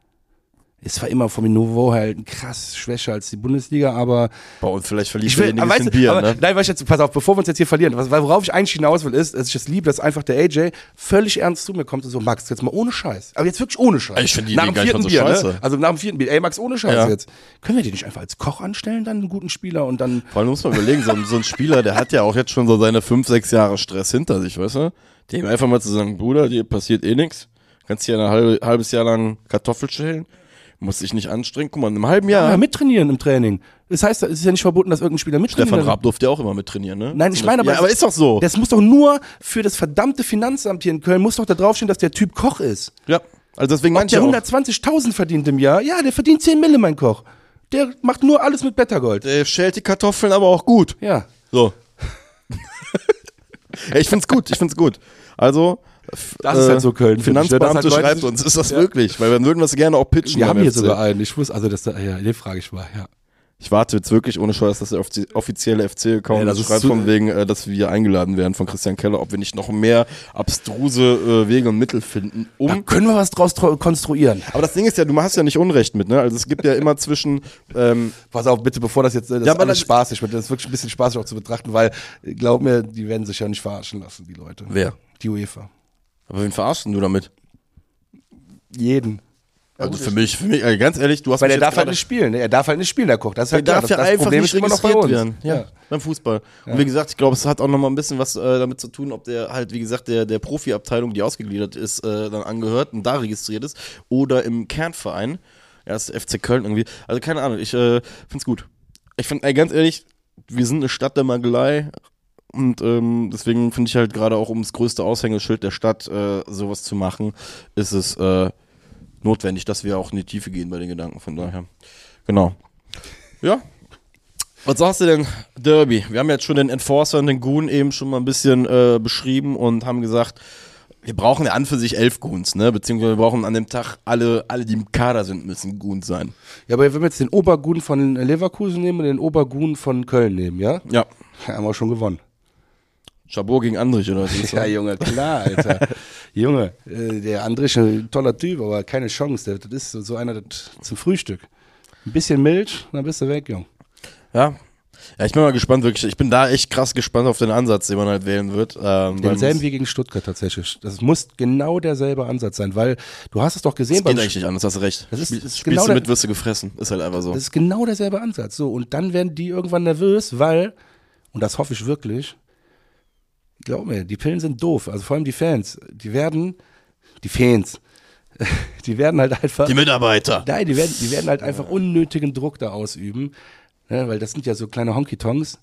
Es war immer vom Niveau halt krass schwächer als die Bundesliga, aber Bei uns vielleicht ich derjenige aber ein weißt Bier, aber, ne? nein, weißt du, jetzt, pass auf, bevor wir uns jetzt hier verlieren, was, worauf ich eigentlich hinaus will, ist, dass ich es liebe, dass einfach der AJ völlig ernst zu mir kommt und so, Max, jetzt mal ohne Scheiß. Aber jetzt wirklich ohne Scheiß. Ich finde die nach Idee dem gar nicht vierten so Bier, scheiße. ne? Also nach dem vierten Bier, ey Max, ohne Scheiß Ja. jetzt. Können wir den nicht einfach als Koch anstellen, dann einen guten Spieler und dann. Vor allem muss man überlegen, so, ein- so ein Spieler, der hat ja auch jetzt schon so seine fünf, sechs Jahre Stress hinter sich, weißt du? Dem einfach mal zu sagen, Bruder, dir passiert eh nichts. Kannst hier ein halbe, halbes Jahr lang Kartoffel schälen. Musst dich nicht anstrengen. Guck mal, in einem halben Jahr. Ja, mittrainieren im Training. Das heißt, es ist ja nicht verboten, dass irgendein Spieler mittrainiert. Stefan Raab durfte ja auch immer mittrainieren, ne? Nein, ich meine aber, Ja, aber ist doch so. Das muss doch nur für das verdammte Finanzamt hier in Köln, muss doch da draufstehen, dass der Typ Koch ist. Ja. Also deswegen Ob der ich auch, 120.000 verdient im Jahr, ja, der verdient 10 Mille, mein Koch. Der macht nur alles mit Bettergold. der schält die Kartoffeln aber auch gut. Ja. So. ich find's gut, ich find's gut. Also, Das ist halt so Köln, ne? Finanzbeamte Das Leute- schreibt uns, ist das Ja. wirklich? Weil dann würden wir es gerne auch pitchen. Wir haben hier FC. sogar einen. Ich wusste, also das, ja, den frage ich mal, ja. Ich warte jetzt wirklich ohne Scheiß, dass der offizie- offizielle FC-Account Ja, das das schreibt von wegen, äh, dass wir eingeladen werden von Christian Keller, ob wir nicht noch mehr abstruse äh, Wege und Mittel finden, um. Da können wir was draus konstruieren. Aber das Ding ist ja, du hast ja nicht Unrecht mit, ne? Also es gibt ja immer zwischen, ähm, Pass auf, bitte, bevor das jetzt, äh, das Ja, ist aber alles spaßig wird. Das ist wirklich ein bisschen spaßig auch zu betrachten, weil, äh, glaub mir, die werden sich ja nicht verarschen lassen, die Leute. Wer? Die UEFA. Aber wen verarschst denn du damit? Jeden. Also für mich, für mich, äh, ganz ehrlich, du hast Weil mich er darf halt nicht spielen. Ne? Er darf halt nicht spielen, der Koch. Das ist Der halt darf das, ja das einfach Problem nicht ist immer noch bei registriert uns. werden. Ja, beim Fußball. Und wie gesagt, ich glaube, es hat auch noch mal ein bisschen was äh, damit zu tun, ob der halt, wie gesagt, der, der Profiabteilung, die ausgegliedert ist, äh, dann angehört und da registriert ist oder im Kernverein. Ja, das ist der FC Köln irgendwie. Also keine Ahnung, ich äh, find's gut. Ich finde, ganz ehrlich, wir sind eine Stadt der Magelei. Und ähm, deswegen finde ich halt gerade auch, um das größte Aushängeschild der Stadt äh, sowas zu machen, ist es äh, notwendig, dass wir auch in die Tiefe gehen bei den Gedanken. Von daher. Genau. Ja. Was sagst du denn, Derby? Wir haben jetzt schon den Enforcer und den Goon eben schon mal ein bisschen äh, beschrieben und haben gesagt, wir brauchen ja an für sich elf Goons, ne? Beziehungsweise wir brauchen an dem Tag alle, alle, die im Kader sind, müssen Goons sein. Ja, aber wenn wir jetzt den Obergun von Leverkusen nehmen und den Obergun von Köln nehmen, ja? Ja. Haben wir schon gewonnen. Chabot gegen Andrich, oder? was Ja? Junge, klar, Alter. Junge, äh, der Andrich ist ein toller Typ, aber keine Chance. Der, das ist so, so einer das, zum Frühstück. Ein bisschen Milch, dann bist du weg, Junge. ja. Ja, ich bin mal gespannt, wirklich. Ich bin da echt krass gespannt auf den Ansatz, den man halt wählen wird. Ähm, Denselben wie gegen Stuttgart tatsächlich. Das muss genau derselbe Ansatz sein, weil du hast es doch gesehen Das geht eigentlich nicht anders, hast du recht. Das ist- Spiel, das ist spielst genau du mit, wirst du gefressen. Ist halt einfach so. Das ist genau derselbe Ansatz. So, und dann werden die irgendwann nervös, weil, und das hoffe ich wirklich, glaub mir, die Pillen sind doof. Also vor allem die Fans. Die werden, die Fans, die werden halt einfach. Die Mitarbeiter. Nein, die werden, die werden halt einfach unnötigen Druck da ausüben. Ne, weil das sind ja so kleine Honky-Tongs.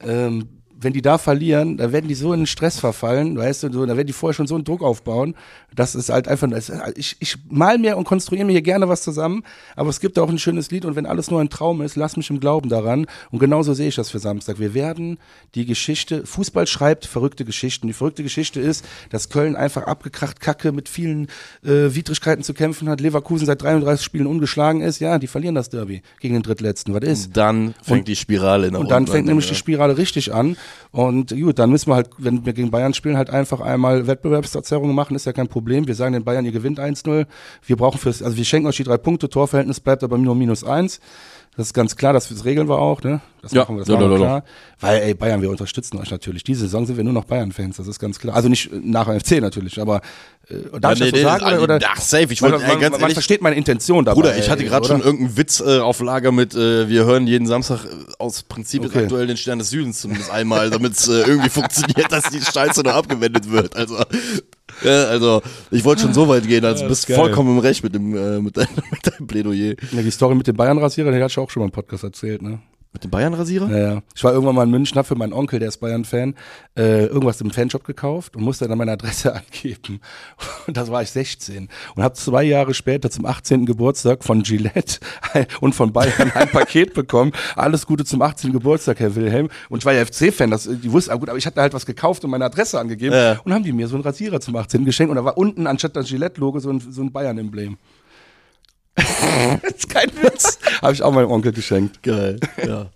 Ähm, wenn die da verlieren, dann werden die so in den Stress verfallen, weißt du, so, dann werden die vorher schon so einen Druck aufbauen. Das ist halt einfach, ich, ich mal mir und konstruiere mir hier gerne was zusammen, aber es gibt auch ein schönes Lied und wenn alles nur ein Traum ist, lass mich im Glauben daran. Und genauso sehe ich das für Samstag. Wir werden die Geschichte, Fußball schreibt verrückte Geschichten. Die verrückte Geschichte ist, dass Köln einfach abgekracht Kacke mit vielen äh, Widrigkeiten zu kämpfen hat, Leverkusen seit 33 Spielen ungeschlagen ist, ja, die verlieren das Derby gegen den Drittletzten. Was ist? Dann fängt die Spirale nach Und dann fängt nämlich ja. die Spirale richtig an. Und gut, dann müssen wir halt, wenn wir gegen Bayern spielen, halt einfach einmal Wettbewerbsverzerrungen machen, ist ja kein Problem. Wir sagen den Bayern, ihr gewinnt 1-0. Wir brauchen fürs, also wir schenken euch die drei Punkte, Torverhältnis bleibt aber nur minus eins. Das ist ganz klar, das regeln wir auch, ne? Das Ja, machen wir, das ja, machen wir klar. Weil, ey, Bayern, wir unterstützen euch natürlich. Diese Saison sind wir nur noch Bayern-Fans, das ist ganz klar. Also nicht äh, nach dem FC natürlich, aber äh, darf Ja, ich nee, das so nee, sagen? Oder, oder? ach, safe. Ich man, wollte, man, ey, ganz man ehrlich, versteht meine Intention dabei. Bruder, ich hatte gerade schon irgendeinen Witz äh, auf Lager mit, äh, wir hören jeden Samstag äh, aus Prinzip Okay. aktuell den Stern des Südens zumindest einmal, damit es äh, irgendwie funktioniert, dass die Scheiße noch abgewendet wird. Also, Ja, also, ich wollte schon so weit gehen, also Ja, bist ist geil. vollkommen im Recht mit dem, äh, mit, deinem, mit deinem Plädoyer. Ja, die Story mit dem Bayern-Rasierer, die hat ich auch schon mal im Podcast erzählt, ne? Mit dem Bayern-Rasierer? Ja, ja. Ich war irgendwann mal in München, hab für meinen Onkel, der ist Bayern-Fan, äh, irgendwas im Fanshop gekauft und musste dann meine Adresse angeben. Und das war ich 16 und habe zwei Jahre später zum 18. Geburtstag von Gillette und von Bayern ein Paket bekommen. Alles Gute zum 18. Geburtstag, Herr Wilhelm. Und ich war ja FC-Fan, das, die wussten, ah, gut, aber ich hatte halt was gekauft und meine Adresse angegeben Ja. und haben die mir so einen Rasierer zum 18. geschenkt und da war unten anstatt das Gillette-Logo so ein, so ein Bayern-Emblem. das ist kein Witz. Habe ich auch meinem Onkel geschenkt. Geil, ja.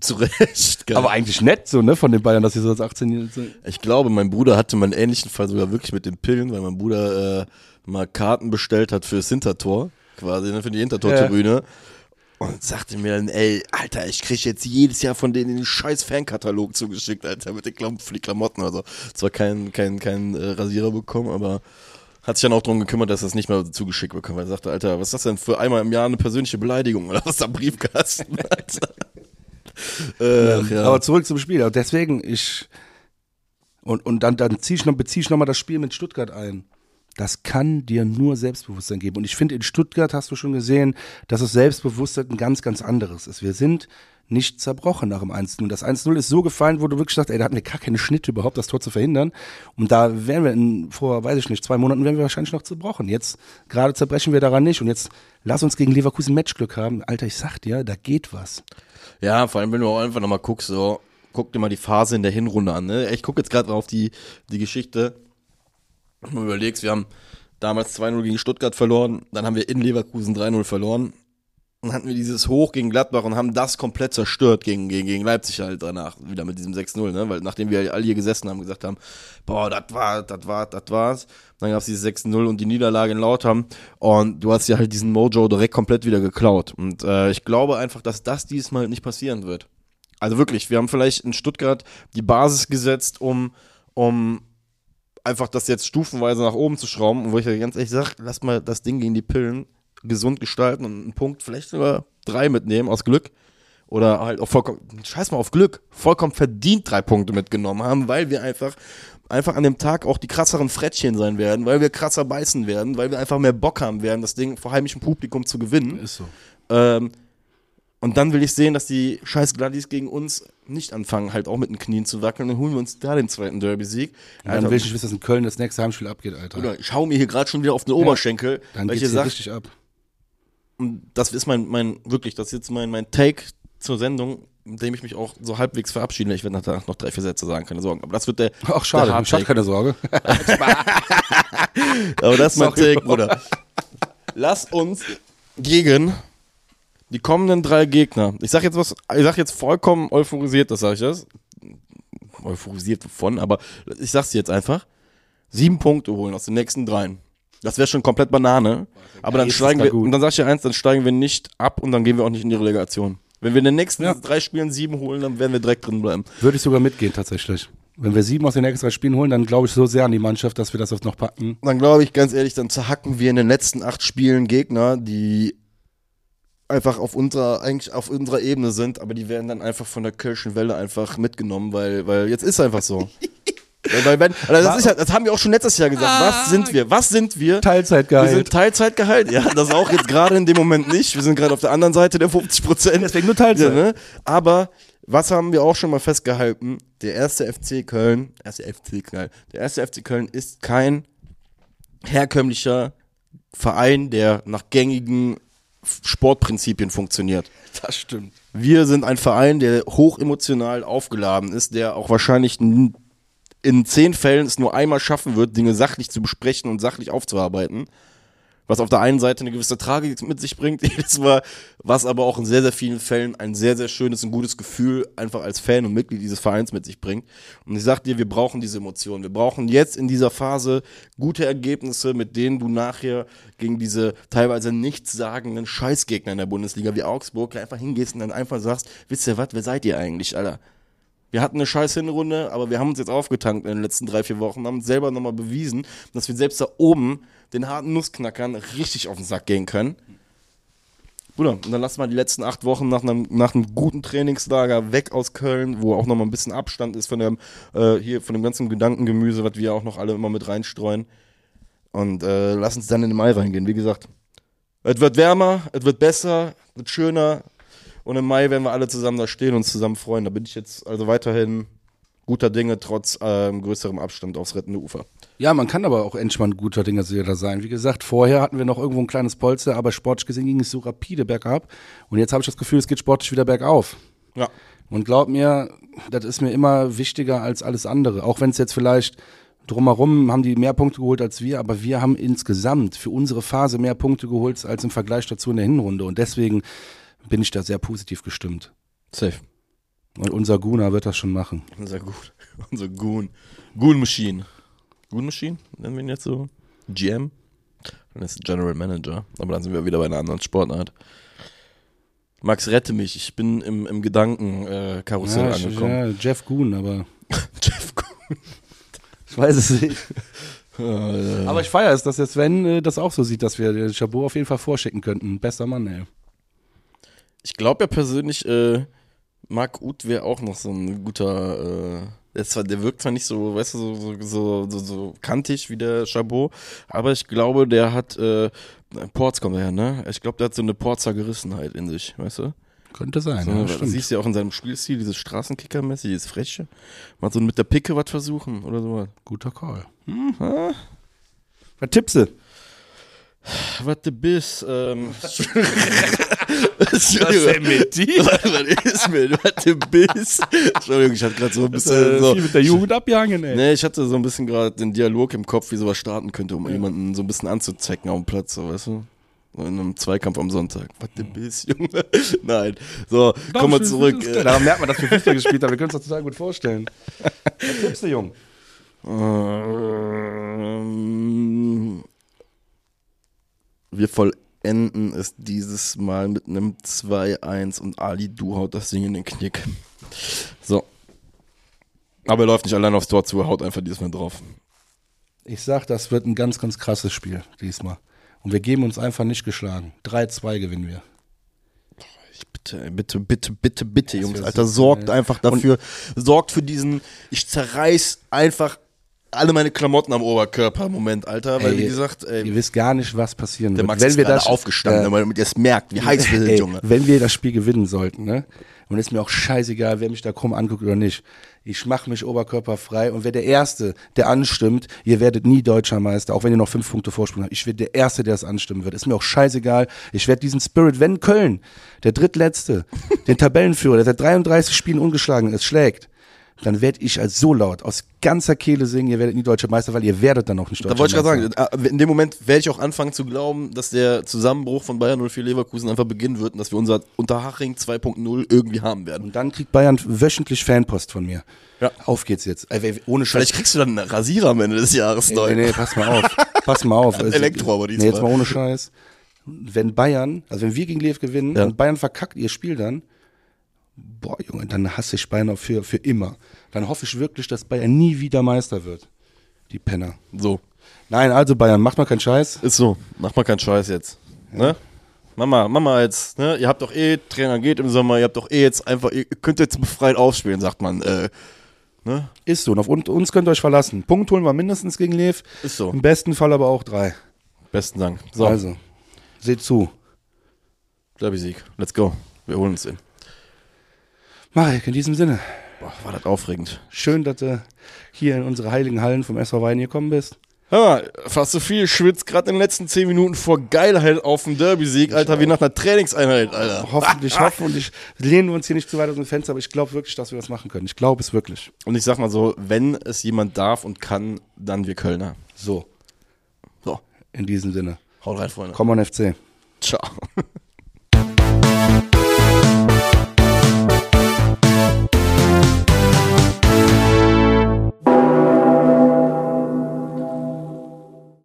Zu Recht, geil. Aber eigentlich nett so, ne, von den Bayern, dass sie so als 18 sind. Ich glaube, mein Bruder hatte mal einen ähnlichen Fall sogar wirklich mit den Pillen, weil mein Bruder äh, mal Karten bestellt hat fürs Hintertor, quasi, ne, für die Hintertortribüne. Und sagte mir dann, ey, Alter, ich krieg jetzt jedes Jahr von denen den scheiß Fankatalog zugeschickt, Alter, mit den Klam für die Klamotten. Also zwar kein, kein, kein äh, Rasierer bekommen, aber hat sich dann auch darum gekümmert, dass es nicht mehr zugeschickt bekommt. Weil er sagte, Alter, was ist das denn für einmal im Jahr eine persönliche Beleidigung oder was da Briefkasten? Ach, ja. Aber zurück zum Spiel. Also Deswegen, ich. Und, und dann, dann zieh ich noch, beziehe ich nochmal das Spiel mit Stuttgart ein. Das kann dir nur Selbstbewusstsein geben. Und ich finde, in Stuttgart hast du schon gesehen, dass das Selbstbewusstsein ein ganz, ganz anderes ist. Wir sind nicht zerbrochen nach dem 1-0. Das 1-0 ist so gefallen, wo du wirklich sagst, ey, da hatten wir gar keine Schnitte überhaupt, das Tor zu verhindern. Und da wären wir in, vor, weiß ich nicht, zwei Monaten wären wir wahrscheinlich noch zerbrochen. Jetzt, gerade zerbrechen wir daran nicht. Und jetzt lass uns gegen Leverkusen Matchglück haben. Alter, ich sag dir, da geht was. Ja, vor allem, wenn du auch einfach nochmal guckst, so, guck dir mal die Phase in der Hinrunde an. Ne? Ich gucke jetzt gerade auf die, die Geschichte. Wenn du überlegst, wir haben damals 2-0 gegen Stuttgart verloren, dann haben wir in Leverkusen 3-0 verloren. Dann hatten wir dieses Hoch gegen Gladbach und haben das komplett zerstört gegen, gegen, gegen Leipzig halt danach, wieder mit diesem 6-0, ne? Weil nachdem wir alle hier gesessen haben, gesagt haben, boah, das war, das war, das war's. Dann gab's dieses 6-0 und die Niederlage in Lautham und du hast ja halt diesen Mojo direkt komplett wieder geklaut. Und äh, ich glaube einfach, dass das diesmal nicht passieren wird. Also wirklich, wir haben vielleicht in Stuttgart die Basis gesetzt, um, um einfach das jetzt stufenweise nach oben zu schrauben. Und wo ich ja ganz ehrlich sage, lass mal das Ding gegen die Pillen gesund gestalten und einen Punkt, vielleicht sogar drei mitnehmen aus Glück. Oder halt auch vollkommen, scheiß mal auf Glück, vollkommen verdient drei Punkte mitgenommen haben, weil wir einfach, einfach an dem Tag auch die krasseren Frettchen sein werden, weil wir krasser beißen werden, weil wir einfach mehr Bock haben werden, das Ding vor heimischem Publikum zu gewinnen. Ist so. Ähm, und dann will ich sehen, dass die scheiß Gladdies gegen uns nicht anfangen, halt auch mit den Knien zu wackeln. Dann holen wir uns da den zweiten Derby-Sieg. Ja, dann will ich nicht wissen, dass in Köln das nächste Heimspiel abgeht, Alter. Oder ich hau mir hier gerade schon wieder auf den Oberschenkel, dann weil ich geht's hier dir sag, richtig ab. Und das ist mein, mein, wirklich, das ist jetzt mein, mein Take zur Sendung, mit dem ich mich auch so halbwegs verabschiede. Ich werde nachher noch drei, vier Sätze sagen, keine Sorgen. Aber das wird der. Ach, schade, der ich hatte keine Sorge. Aber das ist mein Sorry, Take, Bruder. Lass uns gegen die kommenden drei Gegner. Ich sag jetzt was, ich sag jetzt vollkommen euphorisiert, das sag ich das. Euphorisiert wovon, aber ich sag's dir jetzt einfach. Sieben Punkte holen aus den nächsten dreien. Das wäre schon komplett Banane. Aber dann steigen wir, und dann sag ich dir eins, dann steigen wir nicht ab und dann gehen wir auch nicht in die Relegation. Wenn wir in den nächsten Ja. drei Spielen sieben holen, dann werden wir direkt drin bleiben. Würde ich sogar mitgehen, tatsächlich. Wenn wir sieben aus den nächsten drei Spielen holen, dann glaube ich so sehr an die Mannschaft, dass wir das auch noch packen. dann glaube ich ganz ehrlich, dann zerhacken wir in den letzten acht Spielen Gegner, die einfach auf unserer, eigentlich auf unserer Ebene sind, aber die werden dann einfach von der Kölschen Welle einfach mitgenommen, weil, weil jetzt ist einfach so. weil, wenn, also das, ist ja, das haben wir auch schon letztes Jahr gesagt. Was sind wir? Was sind wir? Wir Teilzeitgehalt. sind Teilzeitgehalt. Ja, das auch jetzt gerade in dem Moment nicht. Wir sind gerade auf der anderen Seite der 50 Prozent. Deswegen nur Teilzeit. Ja, ne? Aber was haben wir auch schon mal festgehalten? Der erste FC Köln, erste FC Köln, der erste FC Köln ist kein herkömmlicher Verein, der nach gängigen Sportprinzipien funktioniert. Das stimmt. Wir sind ein Verein, der hoch emotional aufgeladen ist, der auch wahrscheinlich in zehn Fällen es nur einmal schaffen wird, Dinge sachlich zu besprechen und sachlich aufzuarbeiten. Was auf der einen Seite eine gewisse Tragik mit sich bringt, jedes Mal, was aber auch in sehr, sehr vielen Fällen ein sehr, sehr schönes und gutes Gefühl einfach als Fan und Mitglied dieses Vereins mit sich bringt. Und ich sag dir, wir brauchen diese Emotionen. Wir brauchen jetzt in dieser Phase gute Ergebnisse, mit denen du nachher gegen diese teilweise nichtssagenden Scheißgegner in der Bundesliga wie Augsburg einfach hingehst und dann einfach sagst, wisst ihr was, wer seid ihr eigentlich, Alter? Wir hatten eine scheiß Hinrunde, aber wir haben uns jetzt aufgetankt in den letzten drei, vier Wochen, haben uns selber nochmal bewiesen, dass wir selbst da oben den harten Nussknackern richtig auf den Sack gehen können. Bruder, und dann lass mal die letzten acht Wochen nach einem, nach einem guten Trainingslager weg aus Köln, wo auch nochmal ein bisschen Abstand ist von dem, äh, hier, von dem ganzen Gedankengemüse, was wir auch noch alle immer mit reinstreuen. Und äh, lass uns dann in den Mai reingehen. Wie gesagt, es wird wärmer, es wird besser, es wird schöner. Und im Mai werden wir alle zusammen da stehen und uns zusammen freuen. Da bin ich jetzt also weiterhin guter Dinge, trotz ähm, größerem Abstand aufs rettende Ufer. Ja, man kann aber auch entspannt guter Dinge da sein. Wie gesagt, vorher hatten wir noch irgendwo ein kleines Polster, aber sportlich gesehen ging es so rapide bergab. Und jetzt habe ich das Gefühl, es geht sportlich wieder bergauf. Ja. Und glaub mir, das ist mir immer wichtiger als alles andere. Auch wenn es jetzt vielleicht drumherum haben die mehr Punkte geholt als wir, aber wir haben insgesamt für unsere Phase mehr Punkte geholt als im Vergleich dazu in der Hinrunde. Und deswegen bin ich da sehr positiv gestimmt. Safe. Und unser Guna wird das schon machen. Unser Gut. Unser Goon. Goon Machine. Goon Machine? Nennen wir ihn jetzt so? GM? Dann ist General Manager. Aber dann sind wir wieder bei einer anderen Sportart. Max, rette mich. Ich bin im, im Gedankenkarussell Ja, äh, ich, angekommen. ja, Jeff Goon, aber Jeff Goon. ich weiß es nicht. Äh, Aber ich feiere es, dass der Sven äh, das auch so sieht, dass wir den Chabot auf jeden Fall vorschicken könnten. Bester Mann, ey. Ich glaube ja persönlich, äh, Marc Uth wäre auch noch so ein guter. Äh, zwar, der wirkt zwar nicht so, weißt du, so, so, so, so, so kantig wie der Chabot, aber ich glaube, der hat. Äh, Ports kommt er her, ne? Ich glaube, der hat so eine Porzer Gerissenheit in sich, weißt du? Könnte sein, So, ja, das stimmt. siehst du ja auch in seinem Spielstil, dieses Straßenkicker-mäßig, dieses Freche. Mal so mit der Picke was versuchen oder so. Guter Call. Hm, Was tippst du? Was du bist, ähm. Entschuldigung. mit dir? Was ist mit, was du bist? Entschuldigung, ich hatte gerade so ein bisschen. so, viel mit der Jugend abgehangen, ey. Nee, ich hatte so ein bisschen gerade den Dialog im Kopf, wie sowas starten könnte, um jemanden so ein bisschen anzuzecken auf dem Platz, so, weißt du? So in einem Zweikampf am Sonntag. Was du bist, Junge. Nein. So, kommen wir zurück. Äh, Daran merkt man, dass wir Fußball gespielt haben. Wir können uns das total gut vorstellen. Was tippst du, Jung? Ähm, wir vollenden es dieses Mal mit einem 2-1 und Ali, du haut das Ding in den Knick. So. Aber er läuft nicht allein aufs Tor zu, er haut einfach diesmal drauf. Ich sag, das wird ein ganz, ganz krasses Spiel diesmal. Und wir geben uns einfach nicht geschlagen. 3-2 gewinnen wir. Ich bitte, bitte, bitte, bitte, bitte, Jungs, wär Alter, so sorgt geil. einfach dafür, sorgt für diesen, ich zerreiß einfach alle meine Klamotten am Oberkörper im Moment, Alter, weil Ey, wie gesagt, ey, Ihr wisst gar nicht, was passieren der wird. Max wenn ist wir das aufgestanden, äh, damit ihr es merkt, wie heiß wir sind, Junge. Wenn wir das Spiel gewinnen sollten, ne? Und ist mir auch scheißegal, wer mich da krumm anguckt oder nicht. Ich mache mich oberkörperfrei und wer der Erste, der anstimmt, ihr werdet nie Deutscher Meister, auch wenn ihr noch fünf Punkte Vorsprung habt. Ich werde der Erste, der das anstimmen wird. Ist mir auch scheißegal. Ich werde diesen Spirit, wenn Köln, der Drittletzte, den Tabellenführer, der seit 33 Spielen ungeschlagen ist, schlägt, dann werde ich als so laut aus ganzer Kehle singen, ihr werdet nie Deutscher Meister, weil ihr werdet dann auch nicht Deutscher Da wollte ich Meister. gerade sagen, äh, in dem Moment werde ich auch anfangen zu glauben, dass der Zusammenbruch von Bayern 04 Leverkusen einfach beginnen wird und dass wir unser Unterhaching 2.0 irgendwie haben werden. Und dann kriegt Bayern wöchentlich Fanpost von mir. Ja. Auf geht's jetzt. Ohne Scheiß. Vielleicht kriegst du dann einen Rasierer am Ende des Jahres neu. Nee, nee, pass mal auf. Pass mal auf. Also, Elektro aber diesmal. Nee, jetzt mal ohne Scheiß. Wenn Bayern, also wenn wir gegen Lev gewinnen Ja. und Bayern verkackt ihr Spiel dann, boah, Junge, dann hasse ich Bayern auch für, für immer. Dann hoffe ich wirklich, dass Bayern nie wieder Meister wird. Die Penner. So, Nein, also Bayern, macht mal keinen Scheiß. ist so. Mach mal keinen Scheiß jetzt. Ne? Mama, Mama jetzt, ne? Ihr habt doch eh, Trainer geht im Sommer, ihr habt doch eh jetzt einfach, ihr könnt jetzt befreit aufspielen, sagt man. Äh, ne? Ist so. Und auf un- uns könnt ihr euch verlassen. Punkt holen wir mindestens gegen Lev. Ist so. Im besten Fall aber auch drei. Besten Dank. So, Also, seht zu. Derby-Sieg. Let's go. Wir holen uns den. Marek, in diesem Sinne. Boah, war das aufregend. Schön, dass du hier in unsere heiligen Hallen vom SV Wein gekommen bist. Mal, fast so viel schwitzt gerade in den letzten 10 Minuten vor Geilheit auf den Derby-Sieg, Alter, wie nach einer Trainingseinheit, Alter. Hoffentlich, hoffentlich lehnen wir uns hier nicht zu weit aus dem Fenster, aber ich glaube wirklich, dass wir das machen können. Ich glaube es wirklich. Und ich sag mal so, wenn es jemand darf und kann, dann wir Kölner. So, So, in diesem Sinne. haut rein, Freunde. Komm on FC. Ciao.